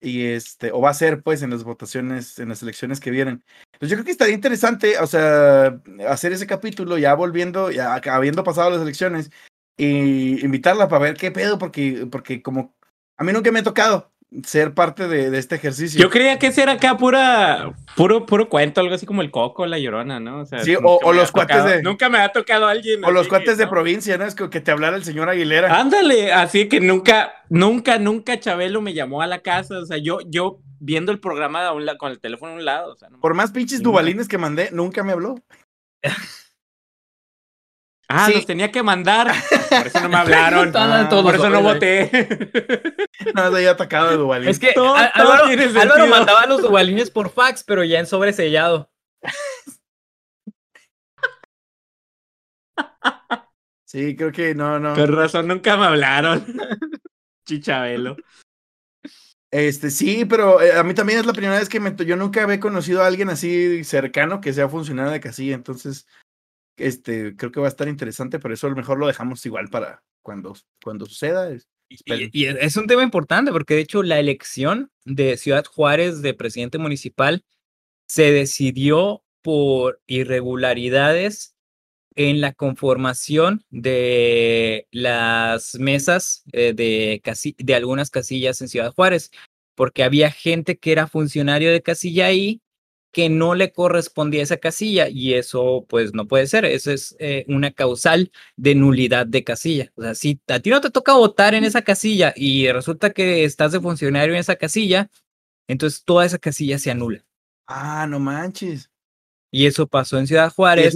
Y este, o va a ser pues en las votaciones, en las elecciones que vienen. Pues yo creo que estaría interesante, o sea, hacer ese capítulo ya volviendo, ya habiendo pasado las elecciones, y invitarla para ver qué pedo, porque, porque como a mí nunca me ha tocado ser parte de, de este ejercicio. Yo creía que ese era acá pura, puro, puro cuento, algo así como el coco, la llorona, ¿no? O, sea, Sí, o- los cuates tocado- de- Nunca me ha tocado alguien. o los cuates que, de ¿no? provincia, ¿no? Es que, que te hablara el señor Aguilera. Ándale, así que nunca, nunca, nunca Chabelo me llamó a la casa. O sea, yo, yo viendo el programa a un la- con el teléfono a un lado. O sea, no- Por más pinches dubalines que mandé, nunca me habló. Ah, Sí. los tenía que mandar. Por eso no me hablaron. Ah, Por eso no voté. No, me había atacado de dubalín. Es que Todo- Á- todo Álvaro, mandaba los dubalines por fax, pero ya en sobresellado. Sí, creo que no, no. Con razón, nunca me hablaron. Chichabelo. Este, sí, pero eh, a mí también es la primera vez que me, yo nunca había conocido a alguien así cercano que sea funcionario de casilla, entonces, este, creo que va a estar interesante, pero eso a lo mejor lo dejamos igual para cuando, cuando suceda. Y, y es un tema importante porque de hecho la elección de Ciudad Juárez de presidente municipal se decidió por irregularidades en la conformación de las mesas eh, de, casi- de algunas casillas en Ciudad Juárez, porque había gente que era funcionario de casilla ahí que no le correspondía esa casilla y eso pues no puede ser, eso es eh, una causal de nulidad de casilla. O sea, si a ti no te toca votar en esa casilla y resulta que estás de funcionario en esa casilla, entonces toda esa casilla se anula. Ah, no manches. Y eso pasó en Ciudad Juárez.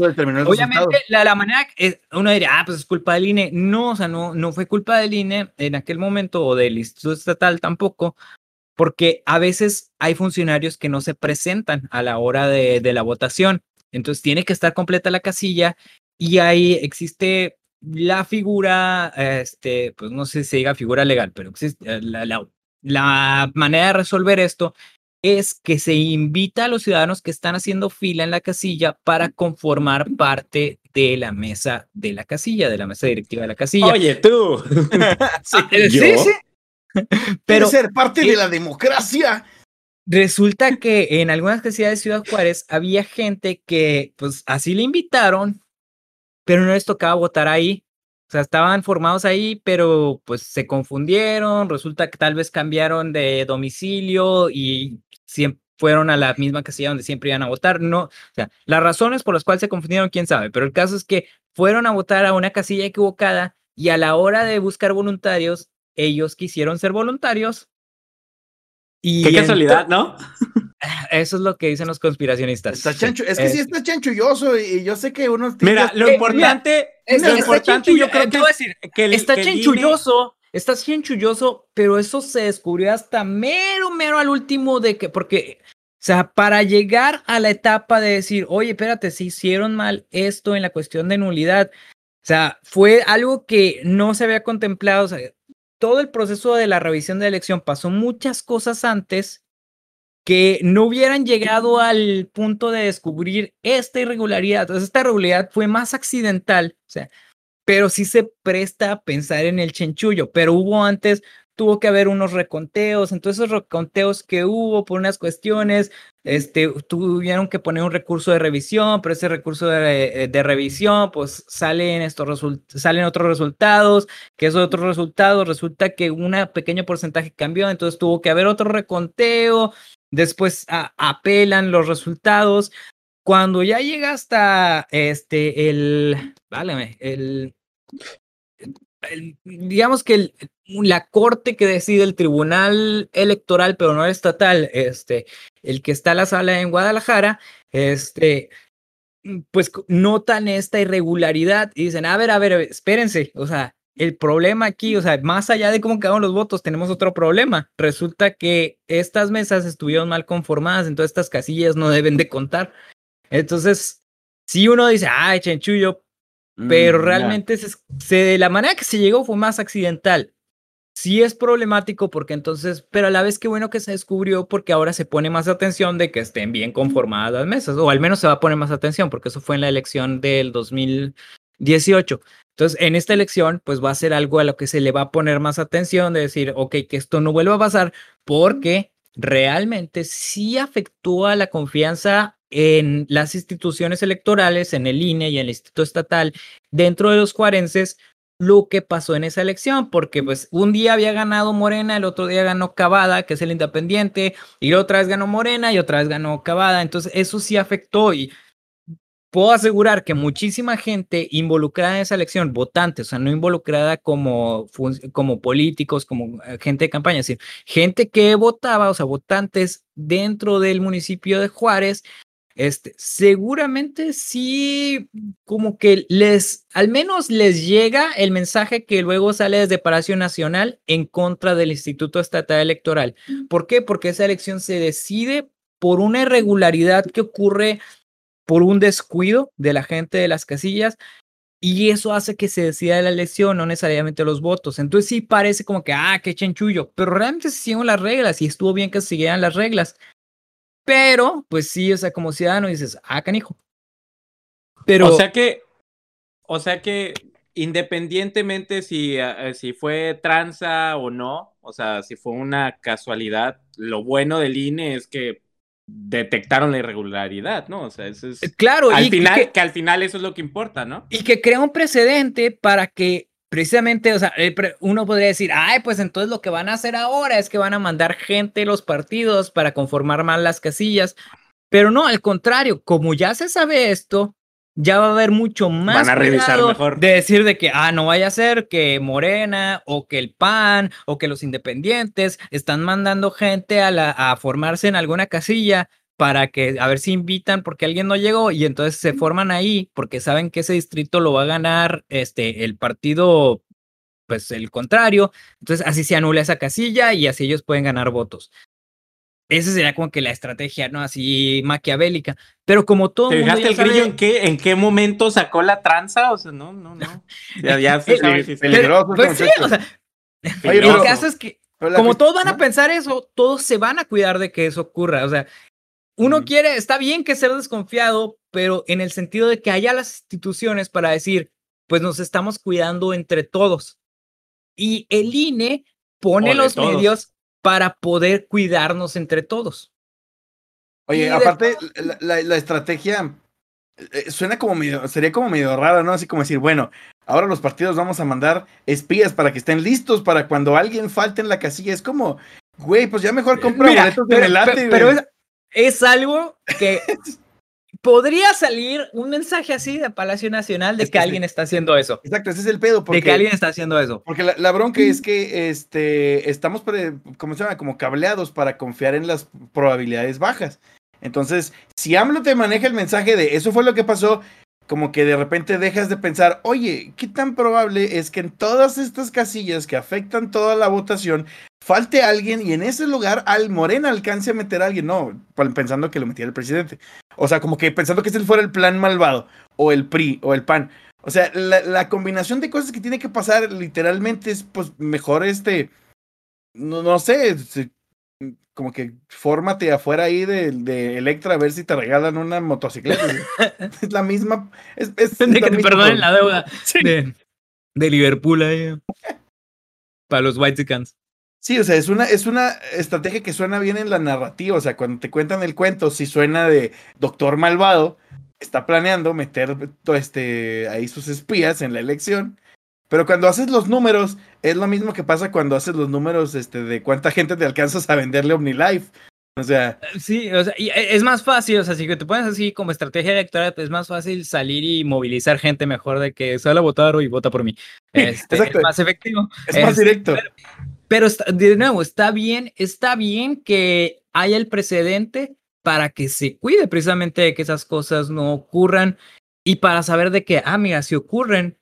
Obviamente, la, la manera, que- uno diría, ah, pues es culpa del INE. No, o sea, no, no fue culpa del INE en aquel momento o del Instituto Estatal tampoco, porque a veces hay funcionarios que no se presentan a la hora de, de la votación. Entonces tiene que estar completa la casilla y ahí existe la figura, este, pues no sé si se diga figura legal, pero existe eh, la, la- la manera de resolver esto es que se invita a los ciudadanos que están haciendo fila en la casilla para conformar parte de la mesa de la casilla, de la mesa directiva de la casilla. Oye, tú. Eh, ¿yo? sí, sí. Pero ser parte de la democracia. resulta que en algunas casillas de Ciudad Juárez había gente que, pues, así le invitaron, pero no les tocaba votar ahí. O sea, estaban formados ahí, pero pues se confundieron. Resulta que tal vez cambiaron de domicilio y siempre fueron a la misma casilla donde siempre iban a votar. No, o sea, las razones por las cuales se confundieron, quién sabe, pero el caso es que fueron a votar a una casilla equivocada y a la hora de buscar voluntarios, ellos quisieron ser voluntarios. Y Qué casualidad, ¿no? Eso es lo que dicen los conspiracionistas. Está chancho, es que sí está chanchulloso y yo sé que uno. Mira, lo Eh, importante, Es- lo está importante yo creo eh, que, decir, que el, está que chinchulloso, está chinchulloso, pero eso se descubrió hasta mero, mero al último de que, porque, o sea, para llegar a la etapa de decir, oye, espérate, se hicieron mal esto en la cuestión de nulidad, o sea, fue algo que no se había contemplado, o sea, todo el proceso de la revisión de la elección pasó muchas cosas antes que no hubieran llegado al punto de descubrir esta irregularidad. Entonces, esta irregularidad fue más accidental, o sea, pero sí se presta a pensar en el chenchullo, pero hubo antes, tuvo que haber unos reconteos, entonces esos reconteos que hubo por unas cuestiones, este, tuvieron que poner un recurso de revisión, pero ese recurso de, de revisión, pues salen estos salen otros resultados, que esos otros resultados resulta que un pequeño porcentaje cambió, entonces tuvo que haber otro reconteo, después apelan los resultados. Cuando ya llega hasta este el, válame, el digamos que la corte que decide el tribunal electoral, pero no estatal, este, el que está en la sala en Guadalajara, este, pues notan esta irregularidad y dicen, a ver, a ver, espérense, o sea, el problema aquí, o sea, más allá de cómo quedaron los votos, tenemos otro problema. Resulta que estas mesas estuvieron mal conformadas, entonces estas casillas no deben de contar. Entonces, si uno dice, ay, chenchullo, pero Mm, realmente se, se, la manera que se llegó fue más accidental. Sí es problemático porque entonces, pero a la vez qué bueno que se descubrió porque ahora se pone más atención de que estén bien conformadas las mesas, o al menos se va a poner más atención porque eso fue en la elección del 2018. Entonces, en esta elección, pues va a ser algo a lo que se le va a poner más atención, de decir, ok, que esto no vuelva a pasar, porque realmente sí afectó a la confianza en las instituciones electorales, en el INE y en el Instituto Estatal, dentro de los juarenses, lo que pasó en esa elección, porque pues un día había ganado Morena, el otro día ganó Cavada, que es el independiente, y otra vez ganó Morena y otra vez ganó Cavada, entonces eso sí afectó y puedo asegurar que muchísima gente involucrada en esa elección, votantes, o sea, no involucrada como, como políticos, como gente de campaña, es decir, gente que votaba, o sea, votantes dentro del municipio de Juárez, este, seguramente sí, como que les, al menos les llega el mensaje que luego sale desde Palacio Nacional en contra del Instituto Estatal Electoral. ¿Por qué? Porque esa elección se decide por una irregularidad que ocurre por un descuido de la gente de las casillas y eso hace que se decida la elección, no necesariamente los votos. Entonces sí parece como que, ah, qué chanchullo, pero realmente se siguieron las reglas y estuvo bien que se siguieran las reglas. Pero, pues sí, o sea, como ciudadano dices, ah, canijo. Pero. O sea que, o sea que independientemente si, uh, si fue tranza o no, o sea, si fue una casualidad, lo bueno del INE es que detectaron la irregularidad, ¿no? O sea, eso es. Claro, al y final, que, que al final eso es lo que importa, ¿no? Y que crea un precedente para que precisamente, o sea, uno podría decir, ay, pues entonces lo que van a hacer ahora es que van a mandar gente a los partidos para conformar más las casillas. Pero no, al contrario, como ya se sabe esto, ya va a haber mucho más van a revisar mejor. de decir de que, ah, no vaya a ser que Morena o que el PAN o que los independientes están mandando gente a, la, a formarse en alguna casilla para que a ver si invitan porque alguien no llegó y entonces se forman ahí porque saben que ese distrito lo va a ganar este el partido pues el contrario, entonces así se anula esa casilla y así ellos pueden ganar votos. Esa sería como que la estrategia, ¿no? Así maquiavélica. Pero como todo. ¿Te fijaste el grillo en qué, en qué momento sacó la tranza? O sea, no, no, no. Ya, ya se sabe si peligroso. Pues sí, o sea. Oye, el caso es que, como todos van a pensar eso, todos se van a cuidar de que eso ocurra. O sea, uno quiere, está bien que ser desconfiado, pero en el sentido de que haya las instituciones para decir, pues nos estamos cuidando entre todos. Y el INE pone los todos. medios para poder cuidarnos entre todos. Oye, Y aparte, la, la- la estrategia eh, suena como medio, sería como medio rara, ¿no? Así como decir, bueno, ahora los partidos vamos a mandar espías para que estén listos para cuando alguien falte en la casilla. Es como, güey, pues ya mejor compra Mira, boletos de pero, Melate, pero- pero. Es, algo que podría salir un mensaje así de Palacio Nacional de Es que alguien está haciendo eso. Exacto, ese es el pedo, porque, De que alguien está haciendo eso. porque la, la bronca es que este, estamos, ¿cómo se llama? Como cableados para confiar en las probabilidades bajas. Entonces, si AMLO te maneja el mensaje de eso fue lo que pasó, como que de repente dejas de pensar, oye, ¿qué tan probable es que en todas estas casillas que afectan toda la votación falte alguien y en ese lugar al Morena alcance a meter a alguien? No, pensando que lo metiera el presidente. O sea, como que pensando que ese fuera el plan malvado, o el PRI, o el PAN. O sea, la, la combinación de cosas que tiene que pasar literalmente es, pues, mejor este, no, no sé, como que fórmate afuera ahí de, de Electra a ver si te regalan una motocicleta. es la misma. Es, es De la que te perdonen la deuda Sí. de, de Liverpool ahí. Para los Whitesicans. Sí, o sea, es una, es una estrategia que suena bien en la narrativa. O sea, cuando te cuentan el cuento, si suena de Doctor Malvado, está planeando meter este, ahí sus espías en la elección. Pero cuando haces los números, es lo mismo que pasa cuando haces los números este, de cuánta gente te alcanzas a venderle OmniLife. O sea, Sí, o sea, y e- es más fácil, o sea, si te pones así como estrategia electoral, es más fácil salir y movilizar gente mejor de que sale a votar y vota por mí. Este, Exacto. es más efectivo. es más Este, directo. Pero está- de nuevo, está bien, está bien que haya el precedente para que se cuide precisamente de que esas cosas no ocurran y para saber de que, ah, mira, si ocurren,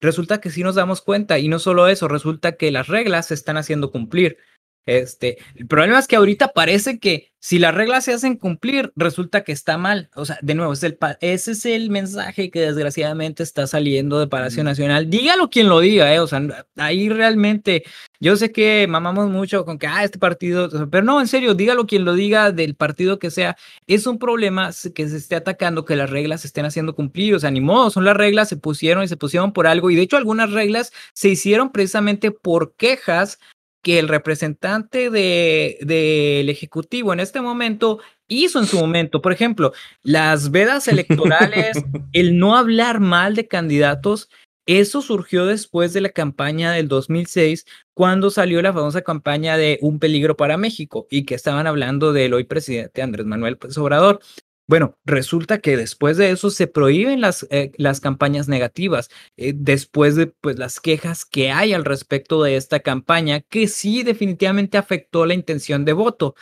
resulta que sí nos damos cuenta y no solo eso, resulta que las reglas se están haciendo cumplir. Este, el problema es que ahorita parece que si las reglas se hacen cumplir, resulta que está mal. O sea, de nuevo, es el ese es el mensaje que desgraciadamente está saliendo de Palacio. Nacional. Dígalo quien lo diga, eh. O sea, ahí realmente, yo sé que mamamos mucho con que, ah, este partido, pero no, en serio, dígalo quien lo diga del partido que sea. Es un problema que se esté atacando que las reglas se estén haciendo cumplir. O sea, ni modo, son las reglas, se pusieron y se pusieron por algo. Y de hecho, algunas reglas se hicieron precisamente por quejas que el representante de- del Ejecutivo en este momento hizo en su momento. Por ejemplo, las vedas electorales, el no hablar mal de candidatos, eso surgió después de la campaña del 2006, cuando salió la famosa campaña de Un peligro para México y que estaban hablando del hoy presidente Andrés Manuel López Obrador. Bueno, resulta que después de eso se prohíben las, eh, las campañas negativas eh, después de pues, las quejas que hay al respecto de esta campaña, que sí definitivamente afectó la intención de voto,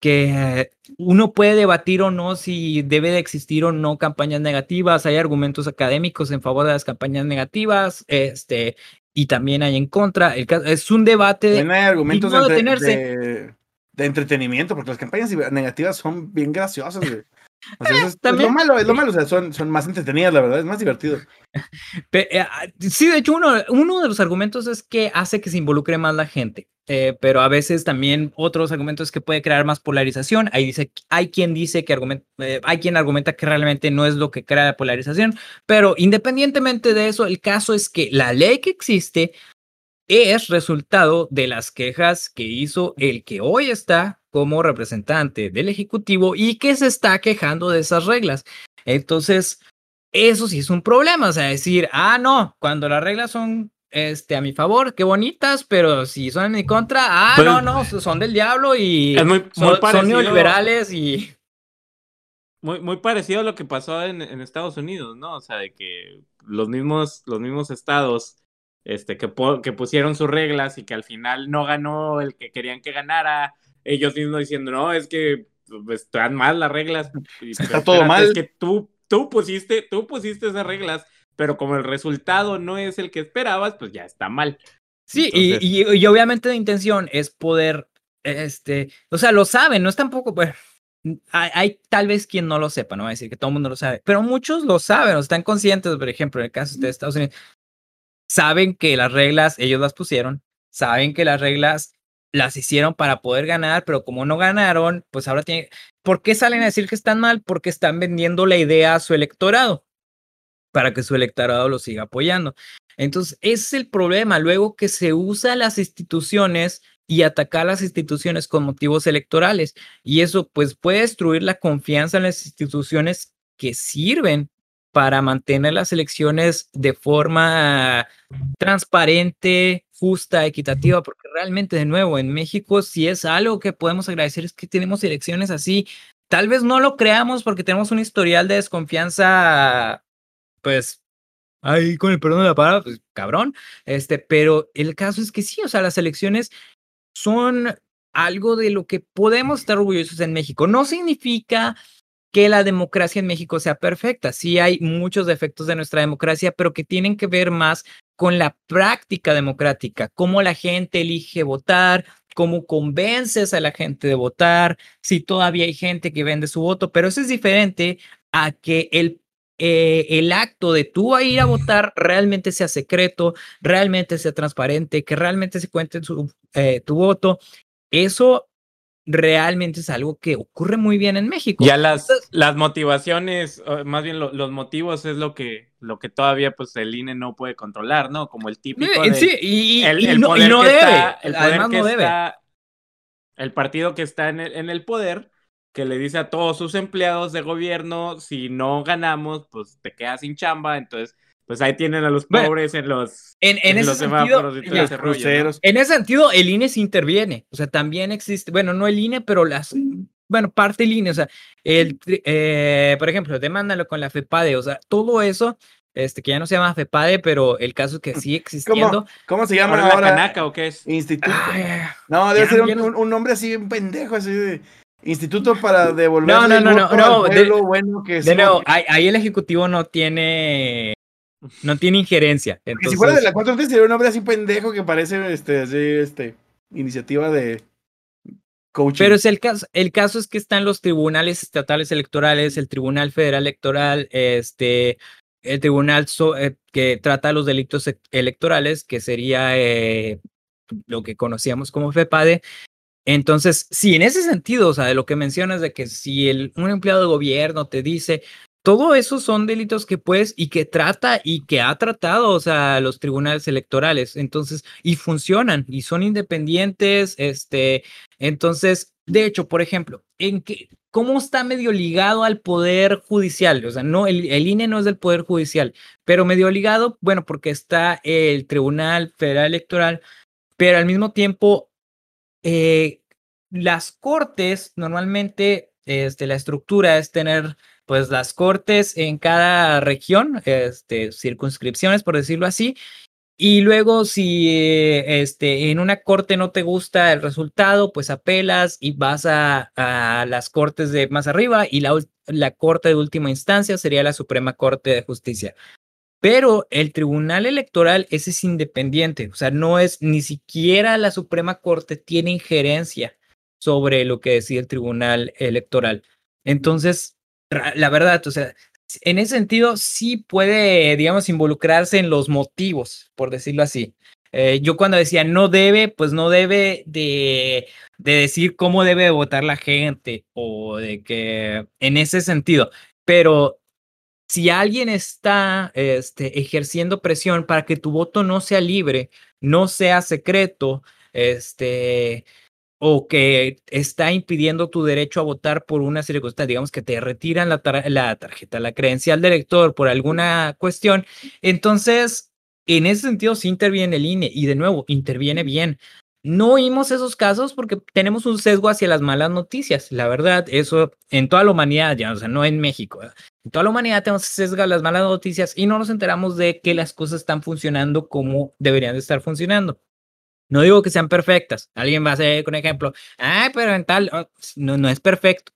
que uno puede debatir o no si debe de existir o no campañas negativas, hay argumentos académicos en favor de las campañas negativas, este, y también hay en contra, el caso, es un debate. También hay argumentos de, entre- de- de entretenimiento, porque las campañas negativas son bien graciosas. O sea, eso es, es lo malo, es lo malo, o sea, son, son más entretenidas, la verdad, es más divertido. Eh, ah, Sí, de hecho, uno, uno de los argumentos es que hace que se involucre más la gente, eh, pero a veces también otros argumentos es que puede crear más polarización. Ahí dice, hay quien dice que argumenta, hay quien argumenta que realmente no es lo que crea la polarización, pero independientemente de eso, el caso es que la ley que existe es resultado de las quejas que hizo el que hoy está como representante del Ejecutivo y que se está quejando de esas reglas. Entonces, eso sí es un problema, o sea, decir, ah, no, cuando las reglas son este, a mi favor, qué bonitas, pero si son en mi contra, ah, Pues, no, no, son del diablo y Es muy, muy son, neoliberales y... Muy, muy parecido a lo que pasó en, en Estados Unidos, ¿no? O sea, de que los mismos, los mismos estados este, que, que pusieron sus reglas y que al final no ganó el que querían que ganara, ellos mismos diciendo, no, es que pues, están mal las reglas. Y, Está todo espérate, mal. Es que tú, tú, pusiste, tú pusiste esas reglas, pero como el resultado no es el que esperabas, pues ya está mal. Sí, y- Entonces- y, y obviamente la intención es poder, este, o sea, lo saben, no es tampoco, pues, hay, hay tal vez quien no lo sepa, no va a decir que todo el mundo lo sabe, pero muchos lo saben, o están conscientes, por ejemplo, en el caso de Estados Unidos, saben que las reglas ellos las pusieron, saben que las reglas las hicieron para poder ganar, pero como no ganaron, pues ahora tienen, ¿por qué salen a decir que están mal? Porque están vendiendo la idea a su electorado para que su electorado lo siga apoyando. Entonces, ese es el problema. Luego que se usa las instituciones y atacar las instituciones con motivos electorales. Y eso pues puede destruir la confianza en las instituciones que sirven para mantener las elecciones de forma transparente, justa, equitativa, porque realmente, de nuevo, en México, si es algo que podemos agradecer, es que tenemos elecciones así. Tal vez no lo creamos porque tenemos un historial de desconfianza, pues, ahí con el perdón de la palabra, pues, cabrón, este, pero el caso es que sí, o sea, las elecciones son algo de lo que podemos estar orgullosos en México. No significa que la democracia en México sea perfecta. Sí hay muchos defectos de nuestra democracia, pero que tienen que ver más con la práctica democrática, cómo la gente elige votar, cómo convences a la gente de votar, si todavía hay gente que vende su voto, pero eso es diferente a que el, eh, el acto de tú ir a votar realmente sea secreto, realmente sea transparente, que realmente se cuente eh, tu voto. Eso realmente es algo que ocurre muy bien en México. Ya las, las motivaciones, más bien los motivos es lo que, lo que todavía pues el INE no puede controlar, ¿no? Como el típico sí, y, no, debe, el además no debe. el partido que está en el, en el poder, que le dice a todos sus empleados de gobierno, si no ganamos, pues te quedas sin chamba, entonces pues ahí tienen a los pobres en los, en, en, ese sentido, En ese sentido, el INE se interviene. O sea, también existe, bueno, no el INE, pero las, bueno, parte del INE. O sea, el, eh, por ejemplo, demándalo con la FEPADE. O sea, todo eso, este, que ya no se llama FEPADE, pero el caso es que sigue existiendo. ¿Cómo, se llama ahora? ¿La Canaca o qué es? Instituto. no, debe ser un, nombre así, un pendejo, así de. Instituto para devolver no, no, no, no, no, de, bueno que de nuevo, ahí, el ejecutivo no tiene no tiene injerencia. si fuera de la 4 sería un hombre así pendejo que parece este, así, este, iniciativa de coaching. Pero es el caso, el caso es que están los tribunales estatales electorales, el Tribunal Federal Electoral, este, el tribunal eh, que trata los delitos e-, electorales, que sería eh, lo que conocíamos como FEPADE. Entonces, si en ese sentido, o sea, de lo que mencionas de que si el, un empleado de gobierno te dice, todo eso son delitos que puedes y que trata y que ha tratado, o sea, los tribunales electorales. Entonces, y funcionan y son independientes. Este, entonces, de hecho, por ejemplo, en que, ¿cómo está medio ligado al poder judicial? O sea, no, el, el INE no es del poder judicial, pero medio ligado, bueno, porque está el Tribunal Federal Electoral, pero al mismo tiempo, eh, las cortes normalmente, este, la estructura es tener pues las cortes en cada región, este, circunscripciones, por decirlo así. Y luego, si este, en una corte no te gusta el resultado, pues apelas y vas a, a las cortes de más arriba y la, la corte de última instancia sería la Suprema Corte de Justicia. Pero el Tribunal Electoral es independiente, o sea, no es ni siquiera la Suprema Corte tiene injerencia sobre lo que decide el Tribunal Electoral. Entonces, la verdad, o sea, en ese sentido sí puede, digamos, involucrarse en los motivos, por decirlo así. Eh, yo cuando decía no debe, pues no debe de, de, decir cómo debe votar la gente o de que en ese sentido, pero si alguien está este, ejerciendo presión para que tu voto no sea libre, no sea secreto, este, o que está impidiendo tu derecho a votar por una circunstancia, digamos que te retiran la, la tarjeta, la credencial de elector por alguna cuestión, entonces en ese sentido sí interviene el INE y de nuevo interviene bien. No oímos esos casos porque tenemos un sesgo hacia las malas noticias. La verdad, eso en toda la humanidad, ya, o sea, no en México. En toda la humanidad tenemos sesgo a las malas noticias y no nos enteramos de que las cosas están funcionando como deberían de estar funcionando. No digo que sean perfectas. Alguien va a hacer un ejemplo. Ah, pero en tal, no, no es perfecto.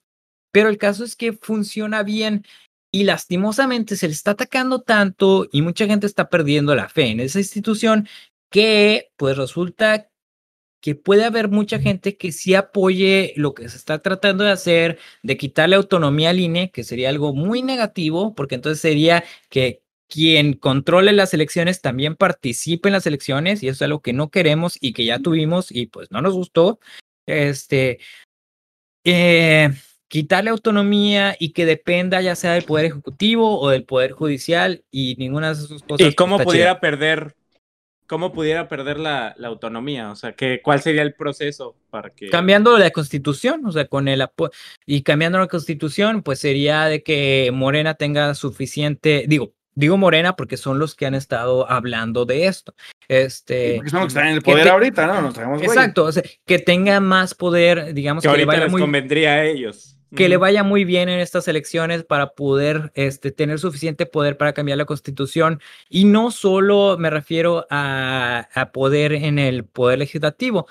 Pero el caso es que funciona bien y lastimosamente se le está atacando tanto y mucha gente está perdiendo la fe en esa institución que pues resulta que puede haber mucha gente que sí apoye lo que se está tratando de hacer, de quitarle autonomía al INE, que sería algo muy negativo, porque entonces sería que quien controle las elecciones también participe en las elecciones y eso es algo que no queremos y que ya tuvimos y pues no nos gustó. Este, eh, quitarle autonomía y que dependa ya sea del poder ejecutivo o del poder judicial y ninguna de esas cosas. ¿Y cómo pudiera perder cómo pudiera perder la, la autonomía, o sea, que, ¿cuál sería el proceso para que... Cambiando la constitución, o sea, con el apoyo, y cambiando la constitución, pues sería de que Morena tenga suficiente, digo, digo Morena porque son los que han estado hablando de esto. Este, porque son los que están en el poder ahorita, ¿no? Nos traemos Exacto, o sea, que tenga más poder, digamos, que, que ahorita le vaya les muy convendría a ellos. que le vaya muy bien en estas elecciones para poder este, tener suficiente poder para cambiar la constitución. Y no solo me refiero a, a, poder en el poder legislativo,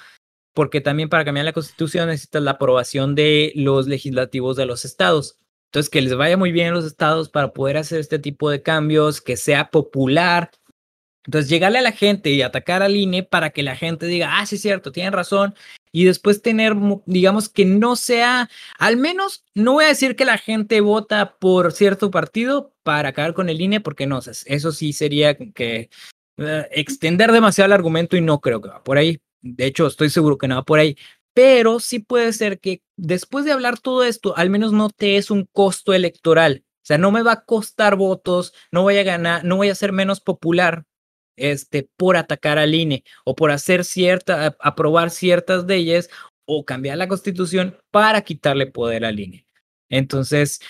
porque también para cambiar la constitución necesitas la aprobación de los legislativos de los estados. Entonces, que les vaya muy bien a los estados para poder hacer este tipo de cambios, que sea popular. Entonces, llegarle a la gente y atacar al INE para que la gente diga, ah, sí, es cierto, tienen razón, y después tener, digamos, que no sea, al menos, no voy a decir que la gente vota por cierto partido para acabar con el INE, porque no, eso sí sería que uh, extender demasiado el argumento y no creo que va por ahí. De hecho, estoy seguro que no va por ahí. Pero sí puede ser que después de hablar todo esto, al menos no te es un costo electoral. O sea, no me va a costar votos, no voy a ganar, no voy a ser menos popular este, por atacar al INE o por hacer cierta, aprobar ciertas leyes o cambiar la constitución para quitarle poder al INE. Entonces,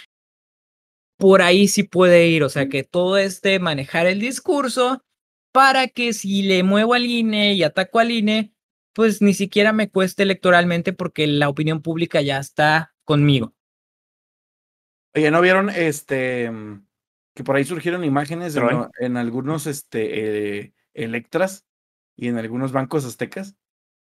por ahí sí puede ir, o sea, que todo este manejar el discurso para que si le muevo al INE y ataco al INE, pues ni siquiera me cueste electoralmente porque la opinión pública ya está conmigo. Oye, ¿no vieron este que por ahí surgieron imágenes en, en, algunos este, eh, Electras y en algunos bancos aztecas.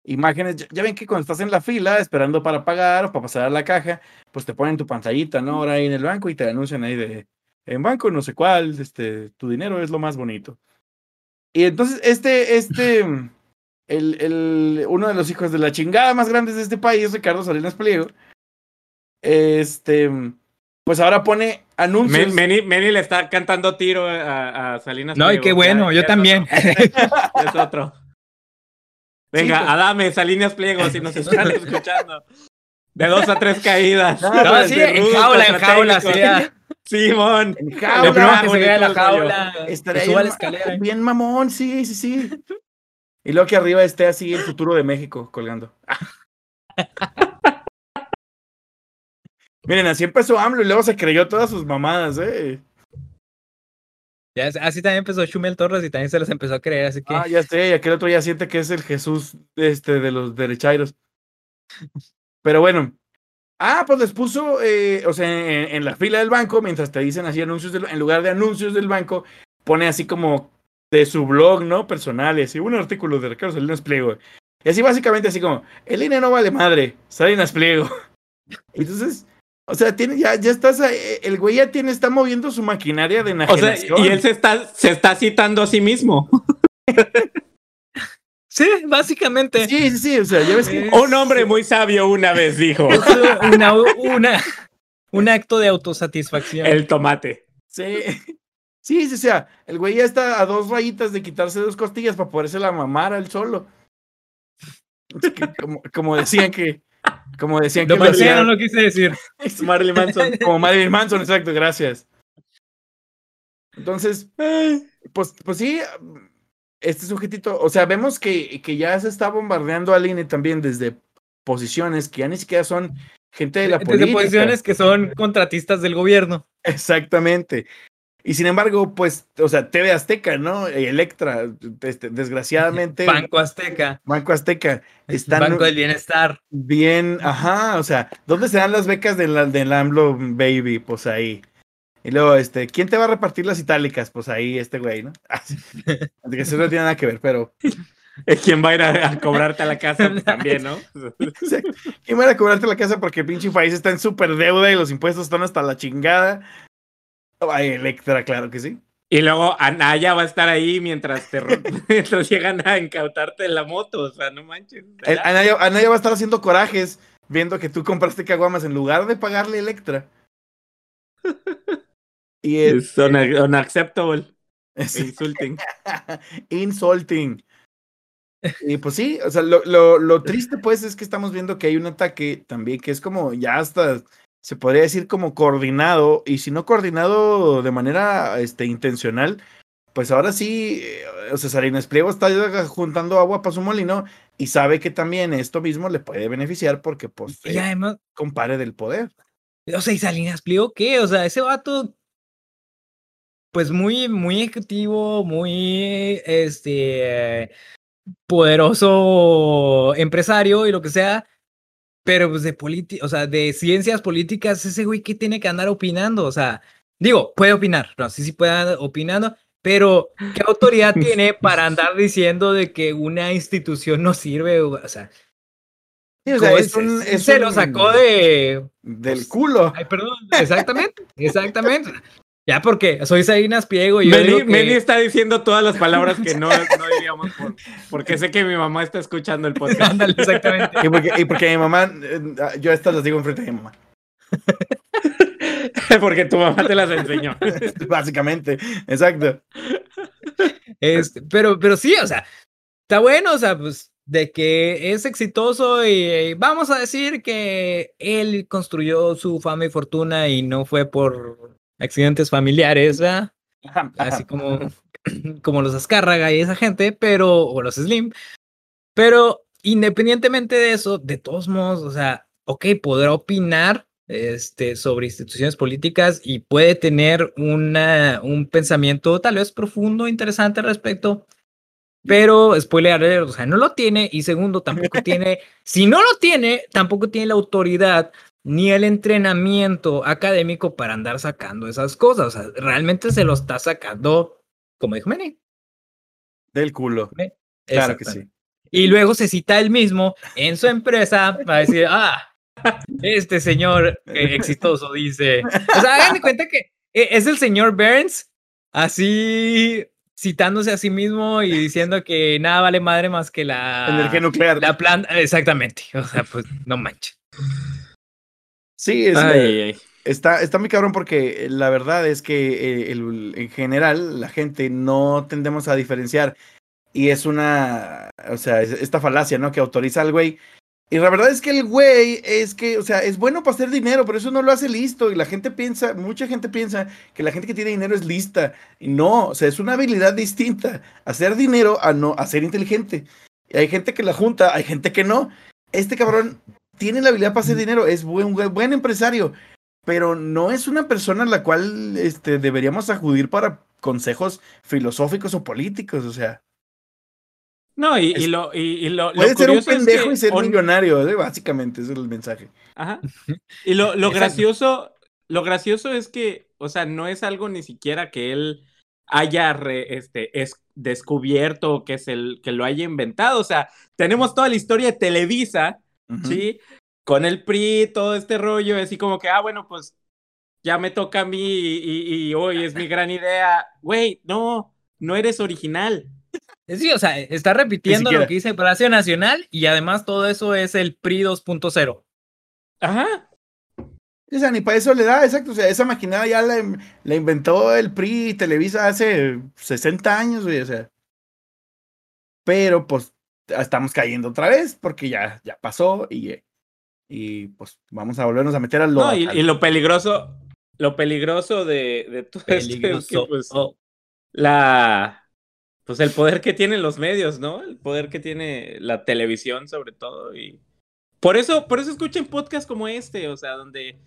Imágenes, ya, ya, ven que cuando estás en la fila esperando para pagar o para pasar a la caja, pues te ponen tu pantallita, ¿no? Ahora ahí en el banco y te anuncian ahí de, en banco no sé cuál, este, tu dinero es lo más bonito. Y entonces este, este, el, el, uno de los hijos de la chingada más grandes de este país, Ricardo Salinas Pliego, este, pues ahora pone anuncios. Meni, le está cantando tiro a, a Salinas. No, y qué bueno, ya, yo ya también. Es otro. es otro. Venga, sí, pues. Adame, Salinas Pliego, si nos están escuchando. De dos a tres caídas. No, no sí, en jaula, en jaula, sí. Simón. En jaula. que se vea la jaula. Estaría bien, la escalera. bien mamón, sí, sí, sí. Y luego que arriba esté así el futuro de México colgando. Miren, así empezó AMLO y luego se creyó todas sus mamadas, eh. Ya, así también empezó Chumel Torres y también se las empezó a creer, así que. Ah, ya sé, y aquel otro ya siente que es el Jesús este, de los derechairos. Pero bueno. Ah, pues les puso, eh, o sea, en, en, la fila del banco, mientras te dicen así anuncios, del, en lugar de anuncios del banco, pone así como de su blog, ¿no? Personal, y un artículo de Ricardo Salinas Pliego. Y así básicamente así como, el INE no vale madre, Salinas Pliego. Entonces, o sea, tiene, ya, ya estás, el güey ya tiene, está moviendo su maquinaria de enajenación. O sea, y él se está, se está citando a sí mismo. sí, básicamente. Sí, sí, sí, o sea, ya ves que... Un hombre muy sabio una vez dijo. una, una, un acto de autosatisfacción. El tomate. Sí. Sí, sí, o sea, el güey ya está a dos rayitas de quitarse dos costillas para poderse la mamar al solo. Como, como decían que, como decían lo que. Decía, no lo quise decir. Marilyn Manson. Como Marilyn Manson, exacto, gracias. Entonces, pues, pues sí, este sujetito, o sea, vemos que, que ya se está bombardeando al INE también desde posiciones que ya ni siquiera son gente de la desde política. posiciones que son contratistas del gobierno. Exactamente. Y sin embargo, pues, o sea, TV Azteca, ¿no? Electra, este, desgraciadamente. Banco Azteca. Banco Azteca. Están Banco del Bienestar. Bien, ajá, o sea, ¿dónde se dan las becas del, del AMLO Baby? Pues ahí. Y luego, este, ¿quién te va a repartir las itálicas? Pues ahí, este güey, ¿no? Así que eso no tiene nada que ver, pero. ¿Quién va a ir a, a cobrarte a la casa pues, también, no? ¿Quién va a ir a cobrarte a la casa porque el pinche país está en súper deuda y los impuestos están hasta la chingada? Ay, Electra, claro que sí. Y luego Anaya va a estar ahí mientras te mientras llegan a incautarte la moto, o sea, no manches. El, Anaya, Anaya, va a estar haciendo corajes viendo que tú compraste caguamas en lugar de pagarle Electra. y es, es un, unacceptable. Es, insulting. insulting. Y pues sí, o sea, lo, lo, lo triste pues es que estamos viendo que hay un ataque también que es como ya hasta se podría decir como coordinado, y si no coordinado de manera este, intencional, pues ahora sí, o sea, Salinas Pliego está juntando agua para su molino y sabe que también esto mismo le puede beneficiar porque, pues, Y eh, además, compare del poder. o sea, ¿y Salinas Pliego qué? O sea, ese vato, pues muy, muy ejecutivo, muy, este, poderoso empresario y lo que sea, pero pues de política, o sea, de ciencias políticas, ese güey que tiene que andar opinando, o sea, digo, puede opinar, no, sí, sí puede andar opinando, pero ¿qué autoridad tiene para andar diciendo de que una institución no sirve? O sea, Sí, o sea, ¿cómo es es? un- es se lo sacó de, Del culo. Ay, perdón, exactamente, exactamente. Ya porque soy Salinas Pliego y yo Meli, digo que... Meli está diciendo todas las palabras que no, no diríamos por- porque sé que mi mamá está escuchando el podcast. Ándale, exactamente. Y porque, y porque mi mamá, yo estas las digo enfrente de mi mamá. porque tu mamá te las enseñó. Básicamente, exacto. Este, pero, pero sí, o sea, está bueno, o sea, pues de que es exitoso y, vamos a decir que él construyó su fama y fortuna y no fue por accidentes familiares, ¿verdad? Ajá, ajá. Así como, como los Azcárraga y esa gente, pero, o los Slim, pero independientemente de eso, de todos modos, o sea, ok, podrá opinar este, sobre instituciones políticas y puede tener una, un pensamiento tal vez profundo, interesante al respecto, pero spoiler, o sea, no lo tiene y segundo, tampoco tiene, si no lo tiene, tampoco tiene la autoridad ni el entrenamiento académico para andar sacando esas cosas, o sea, realmente se lo está sacando, como dijo Manny. Del culo. Claro que sí. Y luego se cita él mismo en su empresa para decir, ah, este señor eh, exitoso dice. O sea, hagan de cuenta que eh, es el señor Burns, así citándose a sí mismo y diciendo que nada vale madre más que la, Energía nuclear. la planta. Exactamente. O sea, pues no manches. Sí, es, Ay, eh, ay, ay. Está, está muy cabrón porque la verdad es que eh, el- en general la gente no tendemos a diferenciar y es una, o sea, es esta falacia, ¿no? Que autoriza al güey. Y la verdad es que el güey es que, o sea, es bueno para hacer dinero, pero eso no lo hace listo. Y la gente piensa, mucha gente piensa que la gente que tiene dinero es lista. Y no, o sea, es una habilidad distinta. Hacer dinero a no, a ser inteligente. Y hay gente que la junta, hay gente que no. Este cabrón tiene la habilidad para hacer dinero, es buen, buen- empresario pero no es una persona a la cual este, deberíamos acudir para consejos filosóficos o políticos, o sea, No, y, Es- y lo, y, y lo, lo puede ser un es pendejo y ser on- millonario, ¿eh? básicamente, ese es el mensaje. Ajá. Y lo, lo gracioso, lo gracioso es que, o sea, no es algo ni siquiera que él haya re- este, es, descubierto o que, se, que lo haya inventado. O sea, tenemos toda la historia de Televisa, ¿sí? Con el PRI, todo este rollo, así como que, ah, bueno, pues ya me toca a mí y, y- y hoy es mi gran idea. Güey, no, no eres original. Sí, o sea, está repitiendo lo que dice Palacio Nacional y además todo eso es el PRI 2.0. Ajá. O sea, ni para eso le da, exacto, o sea, esa maquinaria ya la, la inventó el PRI y Televisa hace 60 años, güey, o sea. Pero, pues, estamos cayendo otra vez porque ya, ya pasó y, y pues vamos a volvernos a meter al No, y, y lo peligroso, lo peligroso de, de todo esto es que, pues, Oh, la pues el poder que tienen los medios, ¿no? El poder que tiene la televisión sobre todo y por eso por eso escuchen podcasts como este, o sea, donde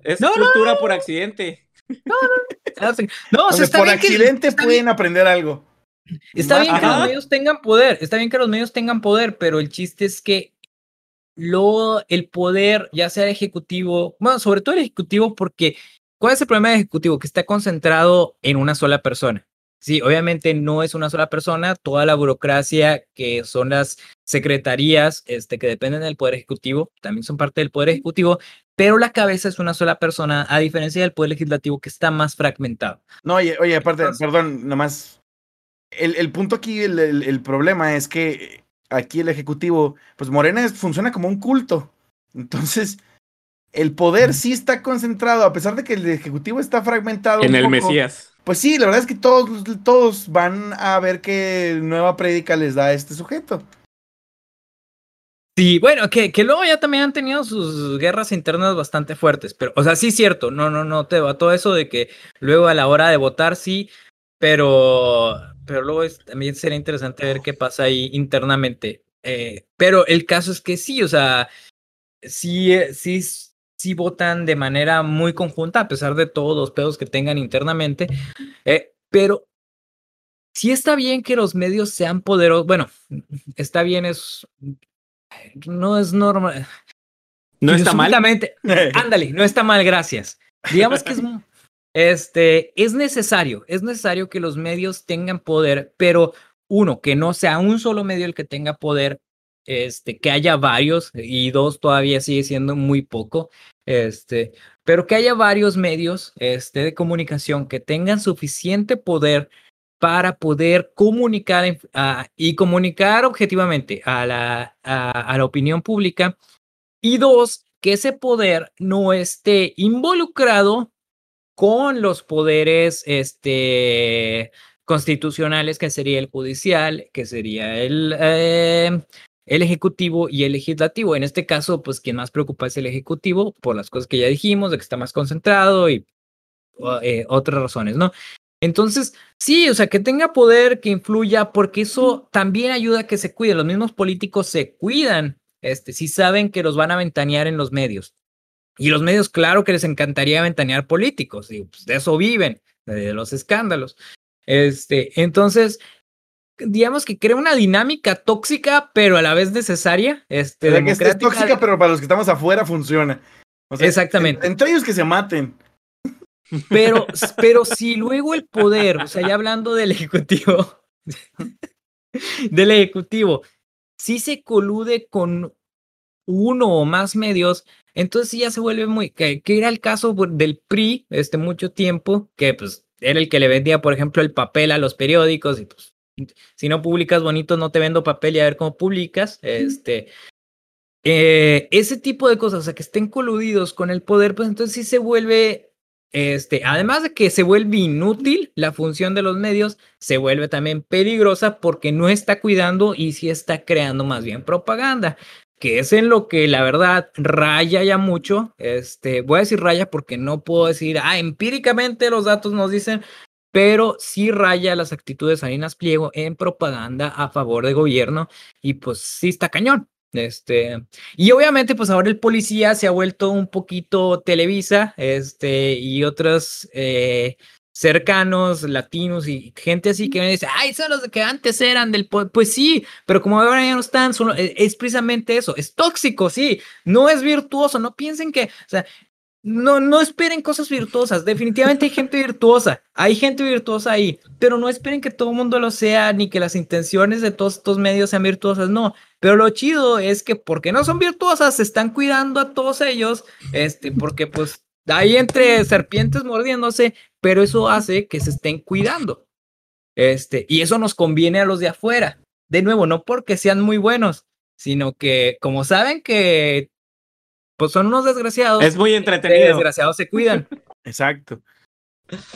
es No, no, cultura por accidente. no, o sea, Donde está por bien que- accidente está pueden aprender algo. Está bien que los medios tengan poder, está bien que los medios tengan poder, pero el chiste es que lo, el poder, ya sea el ejecutivo, bueno, sobre todo el ejecutivo, porque ¿cuál es el problema del ejecutivo? Que está concentrado en una sola persona. Sí, obviamente no es una sola persona, toda la burocracia que son las secretarías este, que dependen del poder ejecutivo, también son parte del poder ejecutivo, pero la cabeza es una sola persona, a diferencia del poder legislativo que está más fragmentado. No, oye, oye, aparte, Entonces- perdón, nomás. El, el punto aquí, el, el- el problema es que aquí el Ejecutivo, pues Morena es- funciona como un culto. Entonces, el poder sí está concentrado, a pesar de que el Ejecutivo está fragmentado. En un el poco, Mesías. Pues sí, la verdad es que todos, todos van a ver qué nueva prédica les da a este sujeto. Sí, bueno, que, que luego ya también han tenido sus guerras internas bastante fuertes, pero, o sea, sí es cierto, no, no, no te va todo eso de que luego a la hora de votar sí, pero pero luego es, también sería interesante ver qué pasa ahí internamente. Eh, pero el caso es que sí, o sea, sí, eh, sí, sí votan de manera muy conjunta, a pesar de todos los pedos que tengan internamente. Eh, pero sí está bien que los medios sean poderosos. Bueno, está bien, es. No es normal. No está mal. Ándale, no está mal, gracias. Digamos que es, este, es necesario, es necesario que los medios tengan poder, pero uno, que no sea un solo medio el que tenga poder, este, que haya varios, y dos, todavía sigue siendo muy poco, este, pero que haya varios medios, este, de comunicación que tengan suficiente poder para poder comunicar en- a- y comunicar objetivamente a la, a la opinión pública y dos, que ese poder no esté involucrado con los poderes este, constitucionales, que sería el judicial, que sería el, eh, el ejecutivo y el legislativo. En este caso, pues quien más preocupa es el ejecutivo, por las cosas que ya dijimos, de que está más concentrado y eh, otras razones, ¿no? Entonces, sí, o sea, que tenga poder, que influya, porque eso también ayuda a que se cuiden. Los mismos políticos se cuidan, este, si saben que los van a ventanear en los medios. Y los medios, claro que les encantaría ventanear políticos, y pues de eso viven, de los escándalos. Este, entonces, digamos que crea una dinámica tóxica, pero a la vez necesaria. Este, O sea, que es, tóxica, pero para los que estamos afuera funciona. O sea, Exactamente. en- entre ellos que se maten. Pero, pero si luego el poder, o sea, ya hablando del ejecutivo, del ejecutivo, si se colude con uno o más medios, entonces sí ya se vuelve muy, que, que era el caso por- del PRI, este mucho tiempo, que pues era el que le vendía, por ejemplo, el papel a los periódicos y pues si no publicas bonito no te vendo papel y a ver cómo publicas, este, eh, ese tipo de cosas, o sea, que estén coludidos con el poder, pues entonces sí se vuelve este, además de que se vuelve inútil la función de los medios, se vuelve también peligrosa porque no está cuidando y sí está creando más bien propaganda, que es en lo que la verdad raya ya mucho. Este, voy a decir raya porque no puedo decir, ah, empíricamente los datos nos dicen, pero sí raya las actitudes de Pliego en propaganda a favor de gobierno y pues sí está cañón. Este, y obviamente, pues ahora el policía se ha vuelto un poquito Televisa, este, y otros eh, cercanos, latinos y gente así que me dice, ay, son los que antes eran del po-". Pues sí, pero como ahora ya no están, son- es, es precisamente eso, es tóxico, sí, no es virtuoso, no piensen que, o sea, no, no esperen cosas virtuosas. Definitivamente hay gente virtuosa. Hay gente virtuosa ahí. Pero no esperen que todo el mundo lo sea, ni que las intenciones de todos estos medios sean virtuosas. No. Pero lo chido es que porque no son virtuosas, se están cuidando a todos ellos. Este, porque pues hay entre serpientes mordiéndose, pero eso hace que se estén cuidando. Este, y eso nos conviene a los de afuera. De nuevo, no porque sean muy buenos, sino que como saben que pues son unos desgraciados. Es muy Los entretenido. desgraciados se cuidan. Exacto.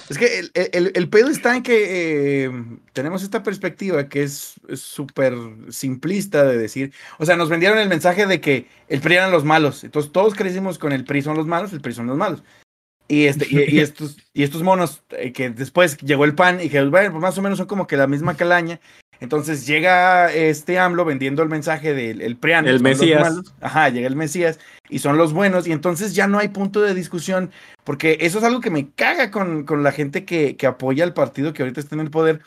Es que el, el, el pedo está en que eh, tenemos esta perspectiva que es es súper simplista de decir, o sea, nos vendieron el mensaje de que el PRI eran los malos, entonces todos crecimos con el PRI son los malos, el PRI son los malos. Y, este, y, y estos, y estos monos eh, que después llegó el PAN y que, bueno, pues más o menos son como que la misma calaña. Entonces llega este AMLO vendiendo el mensaje del el PRIAN. El Mesías. Ajá, llega el Mesías y son los buenos y entonces ya no hay punto de discusión porque eso es algo que me caga con, con la gente que, que apoya al partido que ahorita está en el poder.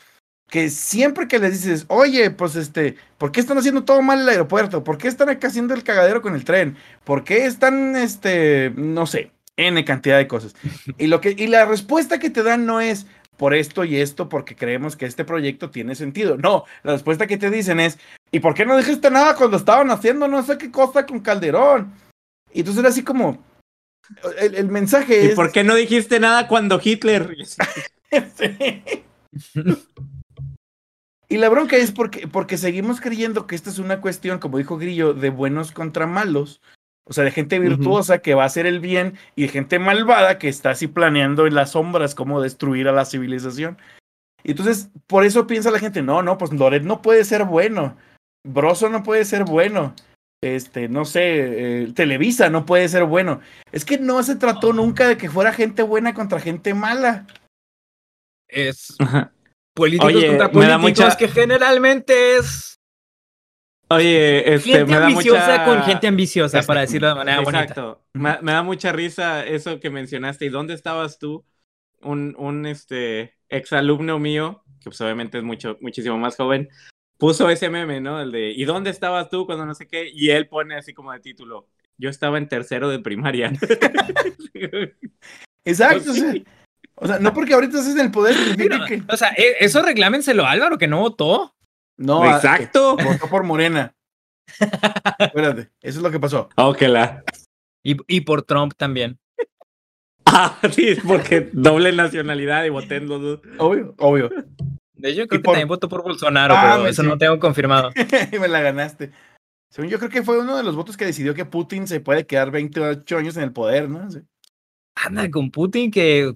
Que siempre que les dices, oye, pues este, ¿por qué están haciendo todo mal el aeropuerto? ¿Por qué están acá haciendo el cagadero con el tren? ¿Por qué están, este, no sé, N cantidad de cosas? Y, lo que, y la respuesta que te dan no es por esto y esto, porque creemos que este proyecto tiene sentido. No, la respuesta que te dicen es, ¿y por qué no dijiste nada cuando estaban haciendo no sé qué cosa con Calderón? Y entonces era así como, el, el mensaje ¿Y es... por qué no dijiste nada cuando Hitler? Y la bronca es porque, porque seguimos creyendo que esta es una cuestión, como dijo Grillo, de buenos contra malos. O sea, de gente virtuosa que va a hacer el bien y de gente malvada que está así planeando en las sombras cómo destruir a la civilización. Y entonces, por eso piensa la gente, no, no, pues Loret no puede ser bueno. Broso no puede ser bueno. Este, no sé, eh, Televisa no puede ser bueno. Es que no se trató nunca de que fuera gente buena contra gente mala. Es, políticos Oye, contra me da políticos, mucha- que generalmente es Oye, este, gente me da ambiciosa mucha... con gente ambiciosa, para decirlo de manera bonita. Exacto. Me, me da mucha risa eso que mencionaste. ¿Y dónde estabas tú? Un, un este, exalumno mío, que pues obviamente es mucho, muchísimo más joven, puso ese meme, ¿no? El de ¿y dónde estabas tú cuando no sé qué? Y él pone así como de título, yo estaba en tercero de primaria. Exacto. Pues o sea, sí. O sea, no porque ahorita estés en el poder significa que. O sea, e- eso reclámenselo a Álvaro, que no votó. No, a- Exacto. votó por Morena. Espérate, eso es lo que pasó. Oh, que la... Y, y por Trump también. Ah, sí, porque doble nacionalidad y voté en los dos. Obvio, obvio. De hecho, creo que por- también votó por Bolsonaro, Ah, pero eso sí. no tengo confirmado. Me la ganaste. Según yo creo que fue uno de los votos que decidió que Putin se puede quedar 28 años en el poder, ¿no? Sí. Anda, con Putin que,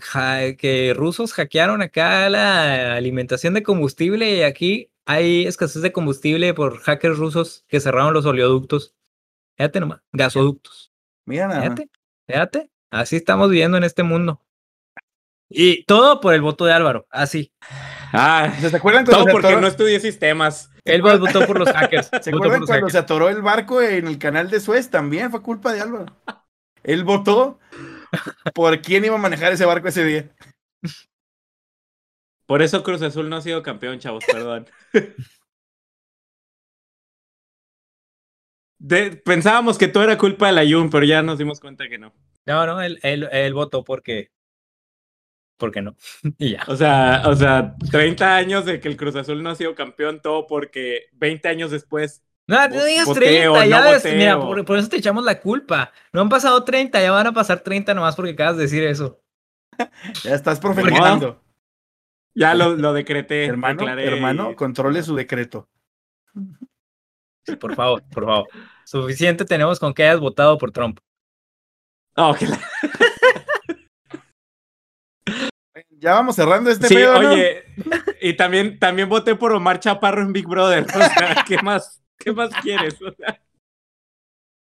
que rusos hackearon acá la alimentación de combustible y aquí hay escasez de combustible por hackers rusos que cerraron los oleoductos. Fíjate nomás, gasoductos. Mira nada. Fíjate, fíjate. Así estamos viviendo en este mundo. Y todo por el voto de Álvaro, así. Ah, ¿Se acuerdan cuando, todo se porque atoró, no estudié sistemas. Él votó por los hackers. ¿se acuerdan cuando hackers. se atoró el barco en el canal de Suez? También fue culpa de Álvaro. Él votó por quién iba a manejar ese barco ese día. Por eso Cruz Azul no ha sido campeón, chavos, perdón. De- pensábamos que todo era culpa de la Jun, pero ya nos dimos cuenta que no. No, no, él, él, él votó porque. Porque no. y ya. O sea, o sea, 30 años de que el Cruz Azul no ha sido campeón, todo porque 20 años después. No, no digas voteo, 30, ya no ves, mira, por, por eso te echamos la culpa. No han pasado 30, ya van a pasar 30 nomás porque acabas de decir eso. Ya estás profetizando. Ya lo, lo decreté. Hermano, declaré hermano, controle su decreto. Sí, por favor, por favor. Suficiente tenemos con que hayas votado por Trump. Oh, que la- Ya vamos cerrando este Sí, pedo, ¿no? oye, y también, también voté por Omar Chaparro en Big Brother. O sea, ¿qué más, qué más quieres? O sea,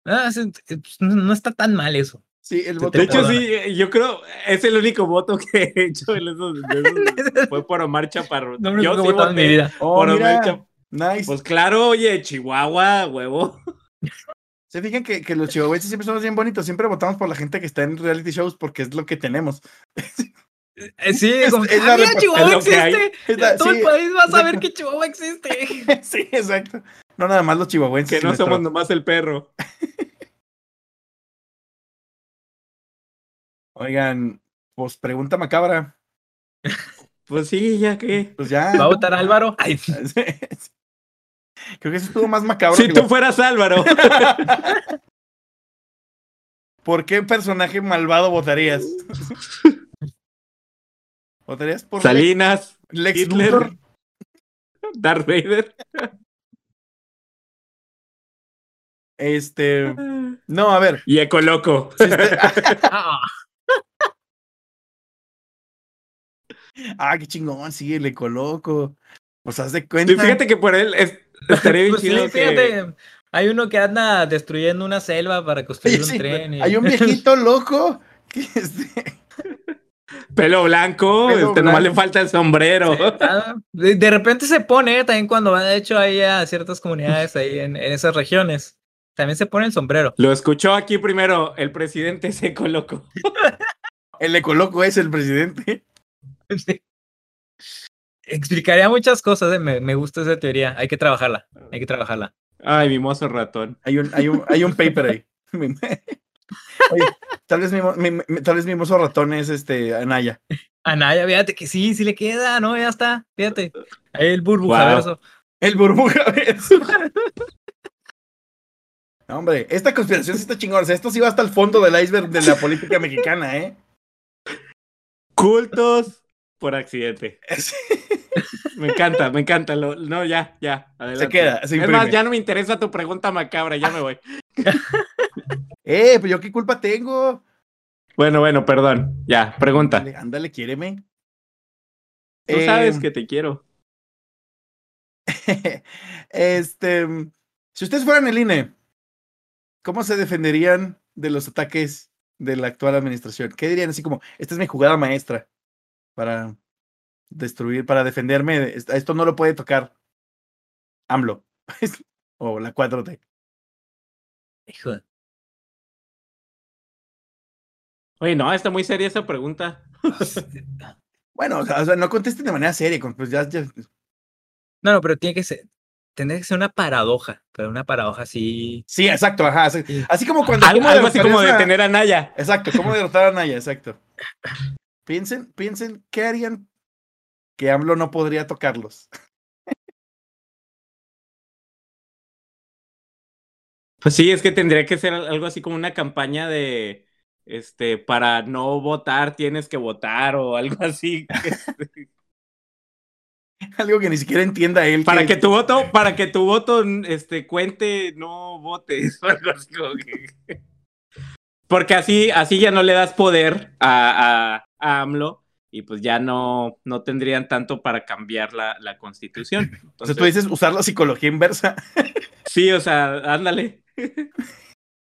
Ah, es- es- no, no está tan mal eso. Sí, el voto de hecho, sí, yo creo, es el único voto que he hecho en esos, de esos- fue por Omar Chaparro. No me yo he sí votado en mi voté vida. Oh, por mira, Omar Chaparro. nice. Pues claro, oye, Chihuahua, huevo. Se fijan que, que los chihuahuenses siempre somos bien bonitos. Siempre votamos por la gente que está en reality shows porque es lo que tenemos. Eh, sí, Es- como que, es "Ah, la mira, Chihuahua es lo que hay". existe. Es la- Todo sí, el país va a saber exacto. que Chihuahua existe. Sí, exacto. No nada más los chihuahuenses. Que no nuestro- somos nomás el perro. Oigan, pues pregunta macabra. Pues sí, ya que. Pues ya. ¿Va a votar Álvaro? Ay, Creo que eso estuvo más macabro. Si que tú lo- fueras Álvaro. ¿Por qué personaje malvado votarías? ¿Votarías por Salinas, Lex Hitler. Luthor? Darth Vader. Este. No, a ver. Y Ecoloco. si usted- ah, qué chingón, sí, le coloco. Pues haz de cuenta. Sí, fíjate que por él es- estaría bien pues sí, que- fíjate, hay uno que anda destruyendo una selva para construir un sí, tren. y- Hay un viejito loco que este, Pelo blanco, Pelo este, nomás le falta el sombrero. Ah, de, de repente se pone, también cuando va de hecho ahí a ciertas comunidades ahí en, en esas regiones, también se pone el sombrero. Lo escuchó aquí primero, el presidente se colocó. el ecoloco es el presidente. Sí. Explicaría muchas cosas, eh, me, me gusta esa teoría, hay que trabajarla, hay que trabajarla. Ay, mi mozo ratón. Hay un, hay un, hay un paper ahí. Oye, tal vez mi, tal vez mi mozo ratón es este Anaya. Anaya, fíjate que sí, sí le queda, ¿no? Ya está, fíjate. Ahí el burbujaverso. El burbuja ¿ves? No, hombre, esta conspiración sí está chingona. O sea, esto sí va hasta el fondo del iceberg de la política mexicana, ¿eh? Cultos por accidente. Me encanta, me encanta. Lo, no, ya, ya. Adelante. queda, se es más, ya no me interesa tu pregunta macabra, ya me voy. Eh, pues yo qué culpa tengo. Bueno, bueno, perdón. Ya, pregunta. Ándale, ándale, quiéreme. Tú Eh, sabes que te quiero. este, si ustedes fueran el INE, ¿cómo se defenderían de los ataques de la actual administración? ¿Qué dirían así como, esta es mi jugada maestra para destruir, para defenderme. Esto no lo puede tocar AMLO o la 4T. Hijo. Oye, no, está muy seria esa pregunta. Bueno, o sea, no contesten de manera seria, pues ya, ya. No, no, pero tiene que ser, tendría que ser una paradoja, pero una paradoja así. Sí, exacto, ajá. Así, así como cuando. Algo, ¿cómo algo así como detener a Naya. Exacto, ¿cómo derrotar a Naya? Exacto. Piensen, piensen, ¿qué harían que AMLO no podría tocarlos? Pues sí, es que tendría que ser algo así como una campaña de, este, para no votar tienes que votar o algo así. Algo que ni siquiera entienda él. para que tu voto, para que tu voto, este, cuente, no votes Porque así, así ya no le das poder a, a, a AMLO y pues ya no, no tendrían tanto para cambiar la, la constitución. Sea, Entonces, tú dices usar la psicología inversa, sí, o sea, ándale.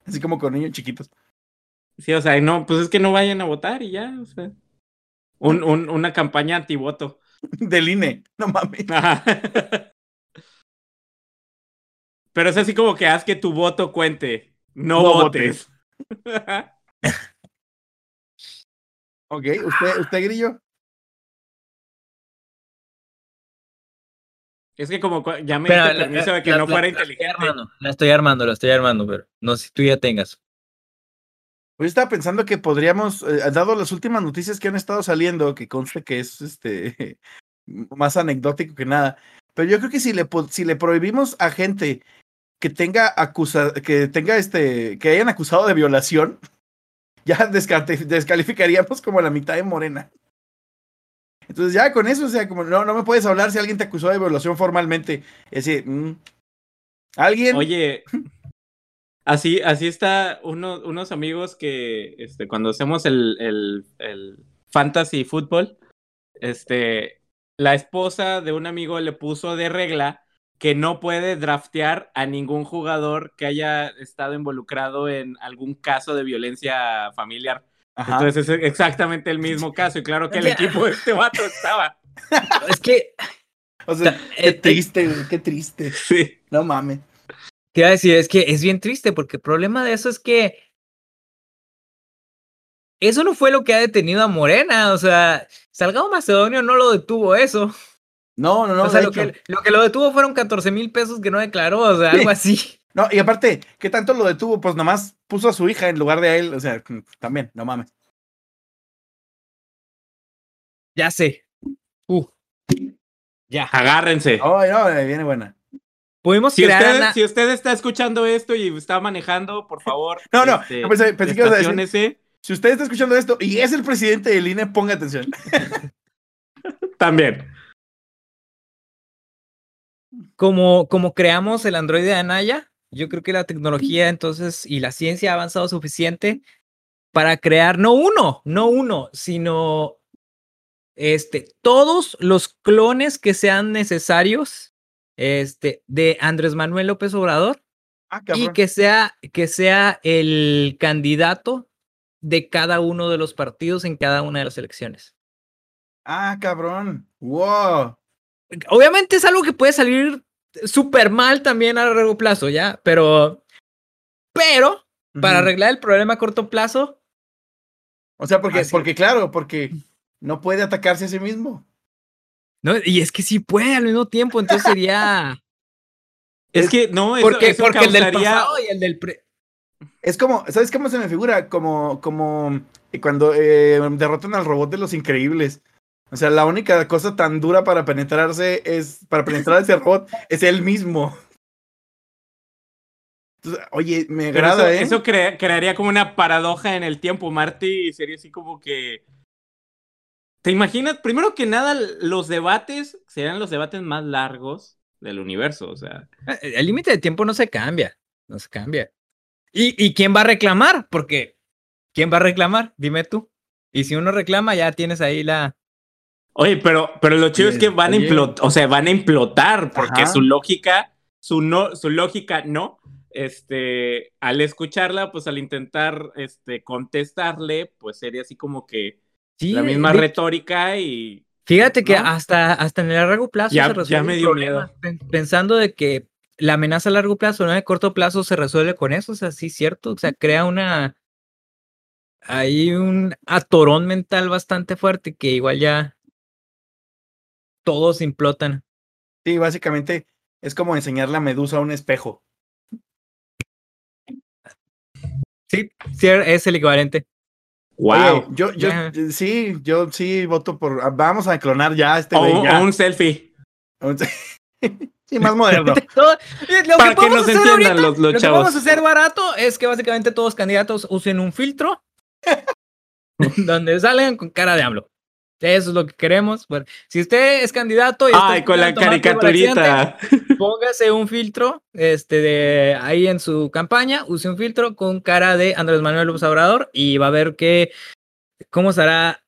así como con niños chiquitos. Sí, o sea, no, pues es que no vayan a votar y ya, o sea. Un, un, una campaña antivoto. Del INE, no mames. Ajá. Pero es así como que haz que tu voto cuente. No, No votes. Ok, ¿usted, usted Grillo? es que como ya me diste la- permiso de que la- no la- fuera la estoy inteligente. armando, La estoy armando, la estoy armando, pero no sé si tú ya tengas. Pues estaba pensando que podríamos, eh, dado las últimas noticias que han estado saliendo, que conste que es este más anecdótico que nada, pero yo creo que si le si le prohibimos a gente que tenga acusa que tenga este que hayan acusado de violación, ya descarte- descalificaríamos como la mitad de Morena. Entonces ya con eso, o sea, como no, no me puedes hablar si alguien te acusó de violación formalmente. Es decir, mm, alguien Oye, así, así está uno, unos amigos que este, cuando hacemos el, el, el fantasy fútbol, este, la esposa de un amigo le puso de regla que no puede draftear a ningún jugador que haya estado involucrado en algún caso de violencia familiar. Ajá. Entonces es exactamente el mismo caso y claro que el equipo de este vato estaba. Es que o sea, qué eh, triste, güey, qué triste. Sí. No mames. Te iba a decir, es que es bien triste porque el problema de eso es que eso no fue lo que ha detenido a Morena, o sea, Salgado Macedonio no lo detuvo eso. No, no, no. o sea, lo que, lo que lo detuvo fueron 14 mil pesos que no declaró, o sea, algo así. No, y aparte, ¿qué tanto lo detuvo? Pues nomás puso a su hija en lugar de a él. O sea, también, no mames. Ya sé. Uh. Ya. Agárrense. Ay, no, viene buena. Pudimos Si crear usted, una- si usted está escuchando esto y está manejando, por favor. No, no, este, pensé, pensé que ibas a decir, si usted está escuchando esto y es el presidente del INE, ponga atención. También. como, como creamos el androide de Anaya, yo creo que la tecnología entonces y la ciencia ha avanzado suficiente para crear no uno, no uno, sino este, todos los clones que sean necesarios este, de Andrés Manuel López Obrador Ah, y que sea, que sea el candidato de cada uno de los partidos en cada una de las elecciones. Ah, cabrón. Wow. Obviamente es algo que puede salir súper mal también a largo plazo, ¿ya? Pero, pero, para arreglar el problema a corto plazo, O sea, porque, porque claro, porque no puede atacarse a sí mismo. ¿No? Y es que sí puede al mismo tiempo, entonces sería... Es que no, eso, porque eso porque el del pasado y el del... pre- Es como, ¿sabes cómo se me figura? Como, como cuando eh, derrotan al robot de los increíbles. O sea, la única cosa tan dura para penetrarse es, para penetrar a ese robot, es él mismo. Entonces, oye, me Pero agrada, eso, ¿eh? eso crea- crearía como una paradoja en el tiempo, Marty, y sería así como que... ¿Te imaginas? Primero que nada, los debates serían los debates más largos del universo, o sea... El límite de tiempo no se cambia, no se cambia. ¿Y, ¿Y quién va a reclamar? Porque, ¿quién va a reclamar? Dime tú. Y si uno reclama, ya tienes ahí la... Oye, pero, pero lo chido es que van a implotar, o sea, van a implotar, porque Ajá. su lógica, su no, su lógica no, este, al escucharla, pues al intentar, este, contestarle, pues sería así como que Sí, la misma de- retórica y Fíjate que ¿No? hasta, hasta en el largo plazo Ya- se ya resuelve me el dio pen- Pensando de que la amenaza a largo plazo, no de corto plazo, se resuelve con eso. O sea, sí, cierto. O sea, crea una. Hay un atorón mental bastante fuerte que igual ya todos implotan. Sí, básicamente es como enseñar la medusa a un espejo. Sí, sí, es el equivalente. Wow. Oye, yo, yo, Ya. sí, yo sí voto por. ah, Vamos a clonar ya a este o, güey. o un selfie. sí, más moderno. Todo- lo Para que nos entiendan ahorita, los- los lo que chavos. vamos a hacer barato es que básicamente todos los candidatos usen un filtro donde salgan con cara de AMLO. Eso es lo que queremos. Bueno, si usted es candidato y Ay, con la caricaturita. póngase un filtro este de ahí en su campaña, use un filtro con cara de Andrés Manuel López Obrador y va a ver que cómo será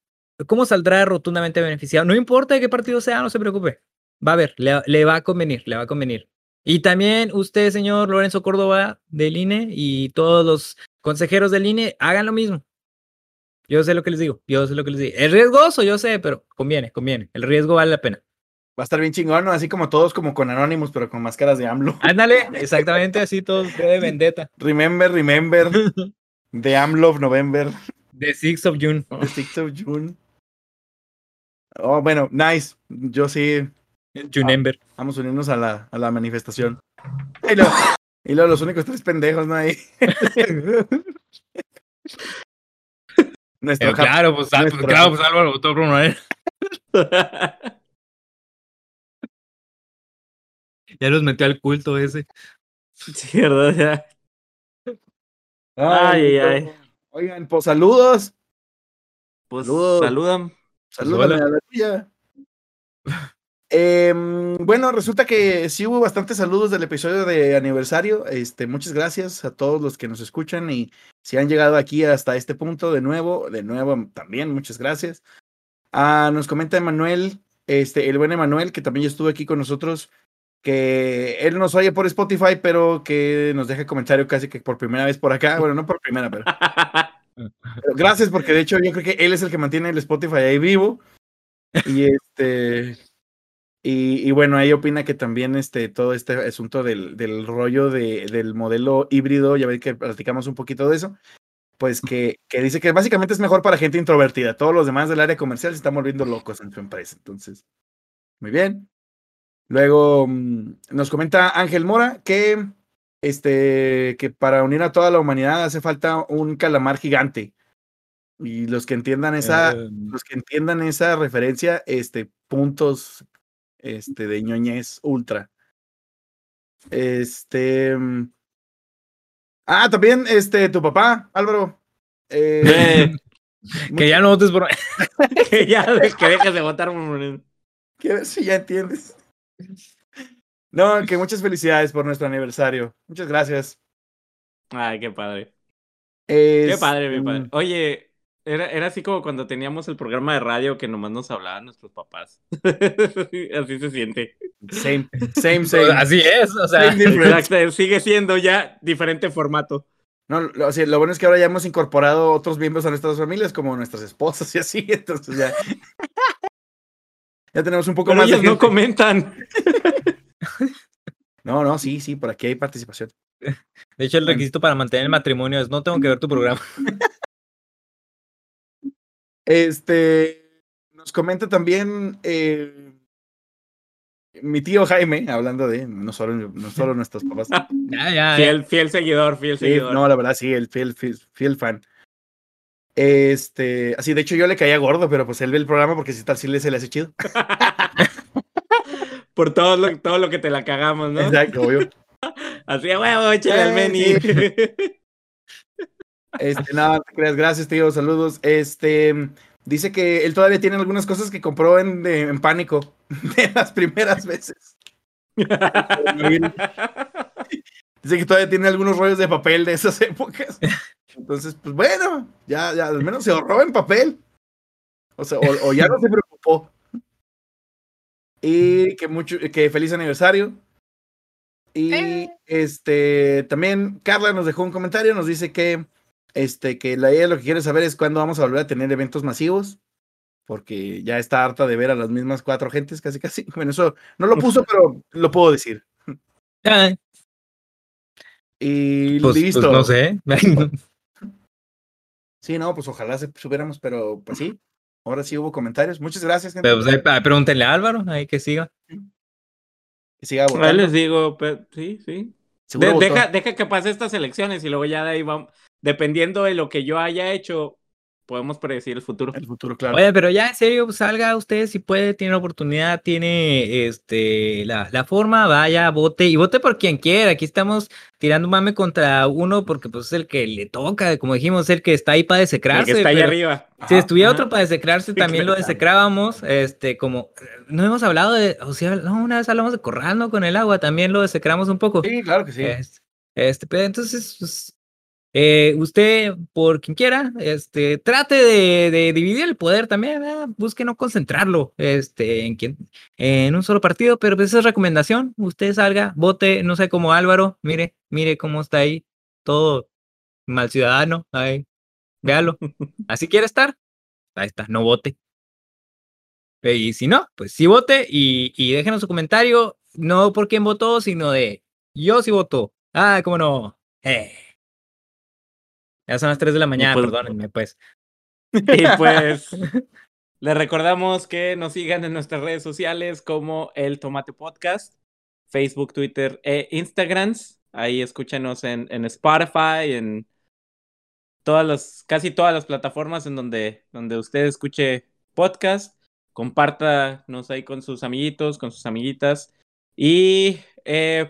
cómo saldrá rotundamente beneficiado. No importa de qué partido sea, no se preocupe. Va a ver, le, le va a convenir, le va a convenir. Y también usted, señor Lorenzo Córdoba del INE y todos los consejeros del INE, hagan lo mismo. Yo sé lo que les digo, yo sé lo que les digo. Es riesgoso, yo sé, pero conviene, conviene. El riesgo vale la pena. Va a estar bien chingón, ¿no? Así como todos, como con Anonymous, pero con máscaras de AMLO. Ándale, exactamente así todos de vendetta. Remember, remember. The AMLO of November. The 6 of June. The 6 of June. Oh, bueno, nice. Yo sí. Junember. Vamos a unirnos a la, a la manifestación. Y luego, y luego los únicos tres pendejos, ¿no? Ahí. Nuestro Pero claro, pues, ah, pues, nuestro- claro, pues Álvaro votó por Manuel. Ya los metió al culto ese. Sí, ¿verdad? Ya. Ay, Ay, ay. Oigan, pues saludos. Pues Saludos. saludan. Hola. a la tuya. Em, bueno, resulta que sí hubo bastantes saludos del episodio de aniversario. Este, muchas gracias a todos los que nos escuchan y si han llegado aquí hasta este punto de nuevo, de nuevo también, muchas gracias. Ah, nos comenta Emanuel, este, el buen Emanuel, que también ya estuvo aquí con nosotros, que él nos oye por Spotify, pero que nos deja comentario casi que por primera vez por acá. Bueno, no por primera, pero pero Gracias, porque de hecho yo creo que él es el que mantiene el Spotify ahí vivo. Y este. Y, y bueno, ahí opina que también este, todo este asunto del, del rollo de, del modelo híbrido, ya ven que platicamos un poquito de eso, pues que, que dice que básicamente es mejor para gente introvertida. Todos los demás del área comercial se están volviendo locos en su empresa. Entonces, muy bien. Luego mm, nos comenta Ángel Mora que este, que para unir a toda la humanidad hace falta un calamar gigante. Y los que entiendan esa, Eh, los que entiendan esa referencia, este, puntos este, de ñoñez ultra. Este. mm, Ah, también, este, tu papá, Álvaro. eh, Eh, que ya no votes por. que ya que dejes de votar por ver si ya entiendes. No, que muchas felicidades por nuestro aniversario. Muchas gracias. Ay, qué padre. Qué padre, mi padre. Oye, era, era así como cuando teníamos el programa de radio que nomás nos hablaban nuestros papás. así se siente. Same, same, same. Así es, o sea. Sigue siendo ya diferente formato. No, lo, o sea, lo bueno es que ahora ya hemos incorporado otros miembros a nuestras familias, como nuestras esposas y así, entonces ya. ya tenemos un poco Pero más de ellos no gente. comentan. No, no, sí, sí, por aquí hay participación. De hecho, el requisito para mantener el matrimonio es no tengo que ver tu programa. Este nos comenta también eh, mi tío Jaime, hablando de no solo, no solo nuestros papás. Ya, ya, ya. Fiel, fiel seguidor, fiel Sí, seguidor. no, la verdad, sí, el fiel, fiel, fiel fan. Este, así, de hecho, yo le caía gordo, pero pues él ve el programa porque si tal, sí le se le hace chido. Por todo lo, todo lo que te la cagamos, ¿no? Exacto, obvio. Así de huevo, échale al Meni. Este, nada, te creas, gracias, tío, saludos. Este, dice que él todavía tiene algunas cosas que compró en, de- en pánico de las primeras veces. Dice que todavía tiene algunos rollos de papel de esas épocas. Entonces, pues bueno, ya, ya al menos se ahorró en papel. O sea, o, o ya no se preocupó. Y que mucho, que feliz aniversario. Y este también Carla nos dejó un comentario, nos dice que este que la idea lo que quiere saber es cuándo vamos a volver a tener eventos masivos. porque ya está harta de ver a las mismas cuatro gentes, casi casi. Bueno, eso no lo puso, pero lo puedo decir. Y pues, pues listo. no sé. Sí, no, pues ojalá se subiéramos, pero pues sí. Ahora sí hubo comentarios. Muchas gracias, gente. Pero pues, ahí, ah, pregúntenle a Álvaro, ahí que siga. Que siga Ahí votando. les digo, pe- sí, sí. De- deja, deja que pase estas elecciones y luego ya de ahí vamos. Dependiendo de lo que yo haya hecho, podemos predecir el futuro. el futuro, claro. Oye, pero ya en serio, salga usted si puede, tiene la oportunidad, tiene este la, la forma, vaya, vote y vote por quien quiera. Aquí estamos tirando mame contra uno porque pues es el que le toca, como dijimos, el que está ahí para El desecrarse. que está ahí arriba. Si Ajá, estuviera ajá. otro para desecrarse, también lo desecrábamos. Este, como no hemos hablado de, o sea, no, una vez hablamos de corral, ¿no? Con el agua, también lo desecramos un poco. Sí, claro que sí. Este, este, pero entonces, pues, eh, usted, por quien quiera, este, trate de, de dividir el poder también, busque no concentrarlo este, en, quien, en un solo partido, pero pues esa es recomendación. Usted salga, vote, no sé, como Álvaro, mire, mire cómo está ahí, todo mal ciudadano, ahí, véalo. Así quiere estar, ahí está, no vote. Eh, Y si no, pues sí vote y, y déjenos su comentario, no por quién votó, sino de yo sí voto. Ah, cómo no. Eh. Ya son las 3 de la mañana, pues- perdónenme, pues. Y pues les recordamos que nos sigan en nuestras redes sociales como el Tomate Podcast, Facebook, Twitter e Instagrams. Ahí escúchenos en, en Spotify, en todas las, casi todas las plataformas en donde, donde usted escuche podcast. Compártanos ahí con sus amiguitos, con sus amiguitas. Y eh,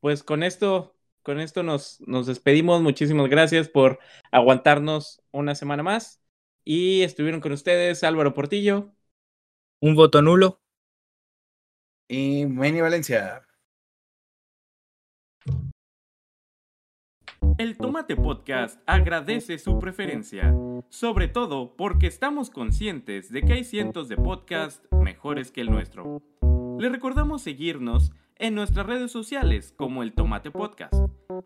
pues con esto, con esto nos, nos despedimos. Muchísimas gracias por aguantarnos una semana más. Y estuvieron con ustedes Álvaro Portillo. Un voto nulo. Y Manny Valencia. El Tomate Podcast agradece su preferencia, sobre todo porque estamos conscientes de que hay cientos de podcasts mejores que el nuestro. Le recordamos seguirnos en nuestras redes sociales como el Tomate Podcast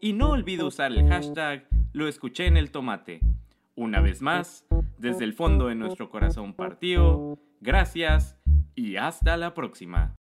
y no olvide usar el hashtag Lo escuché en el tomate. Una vez más, desde el fondo de nuestro corazón partido, gracias y hasta la próxima.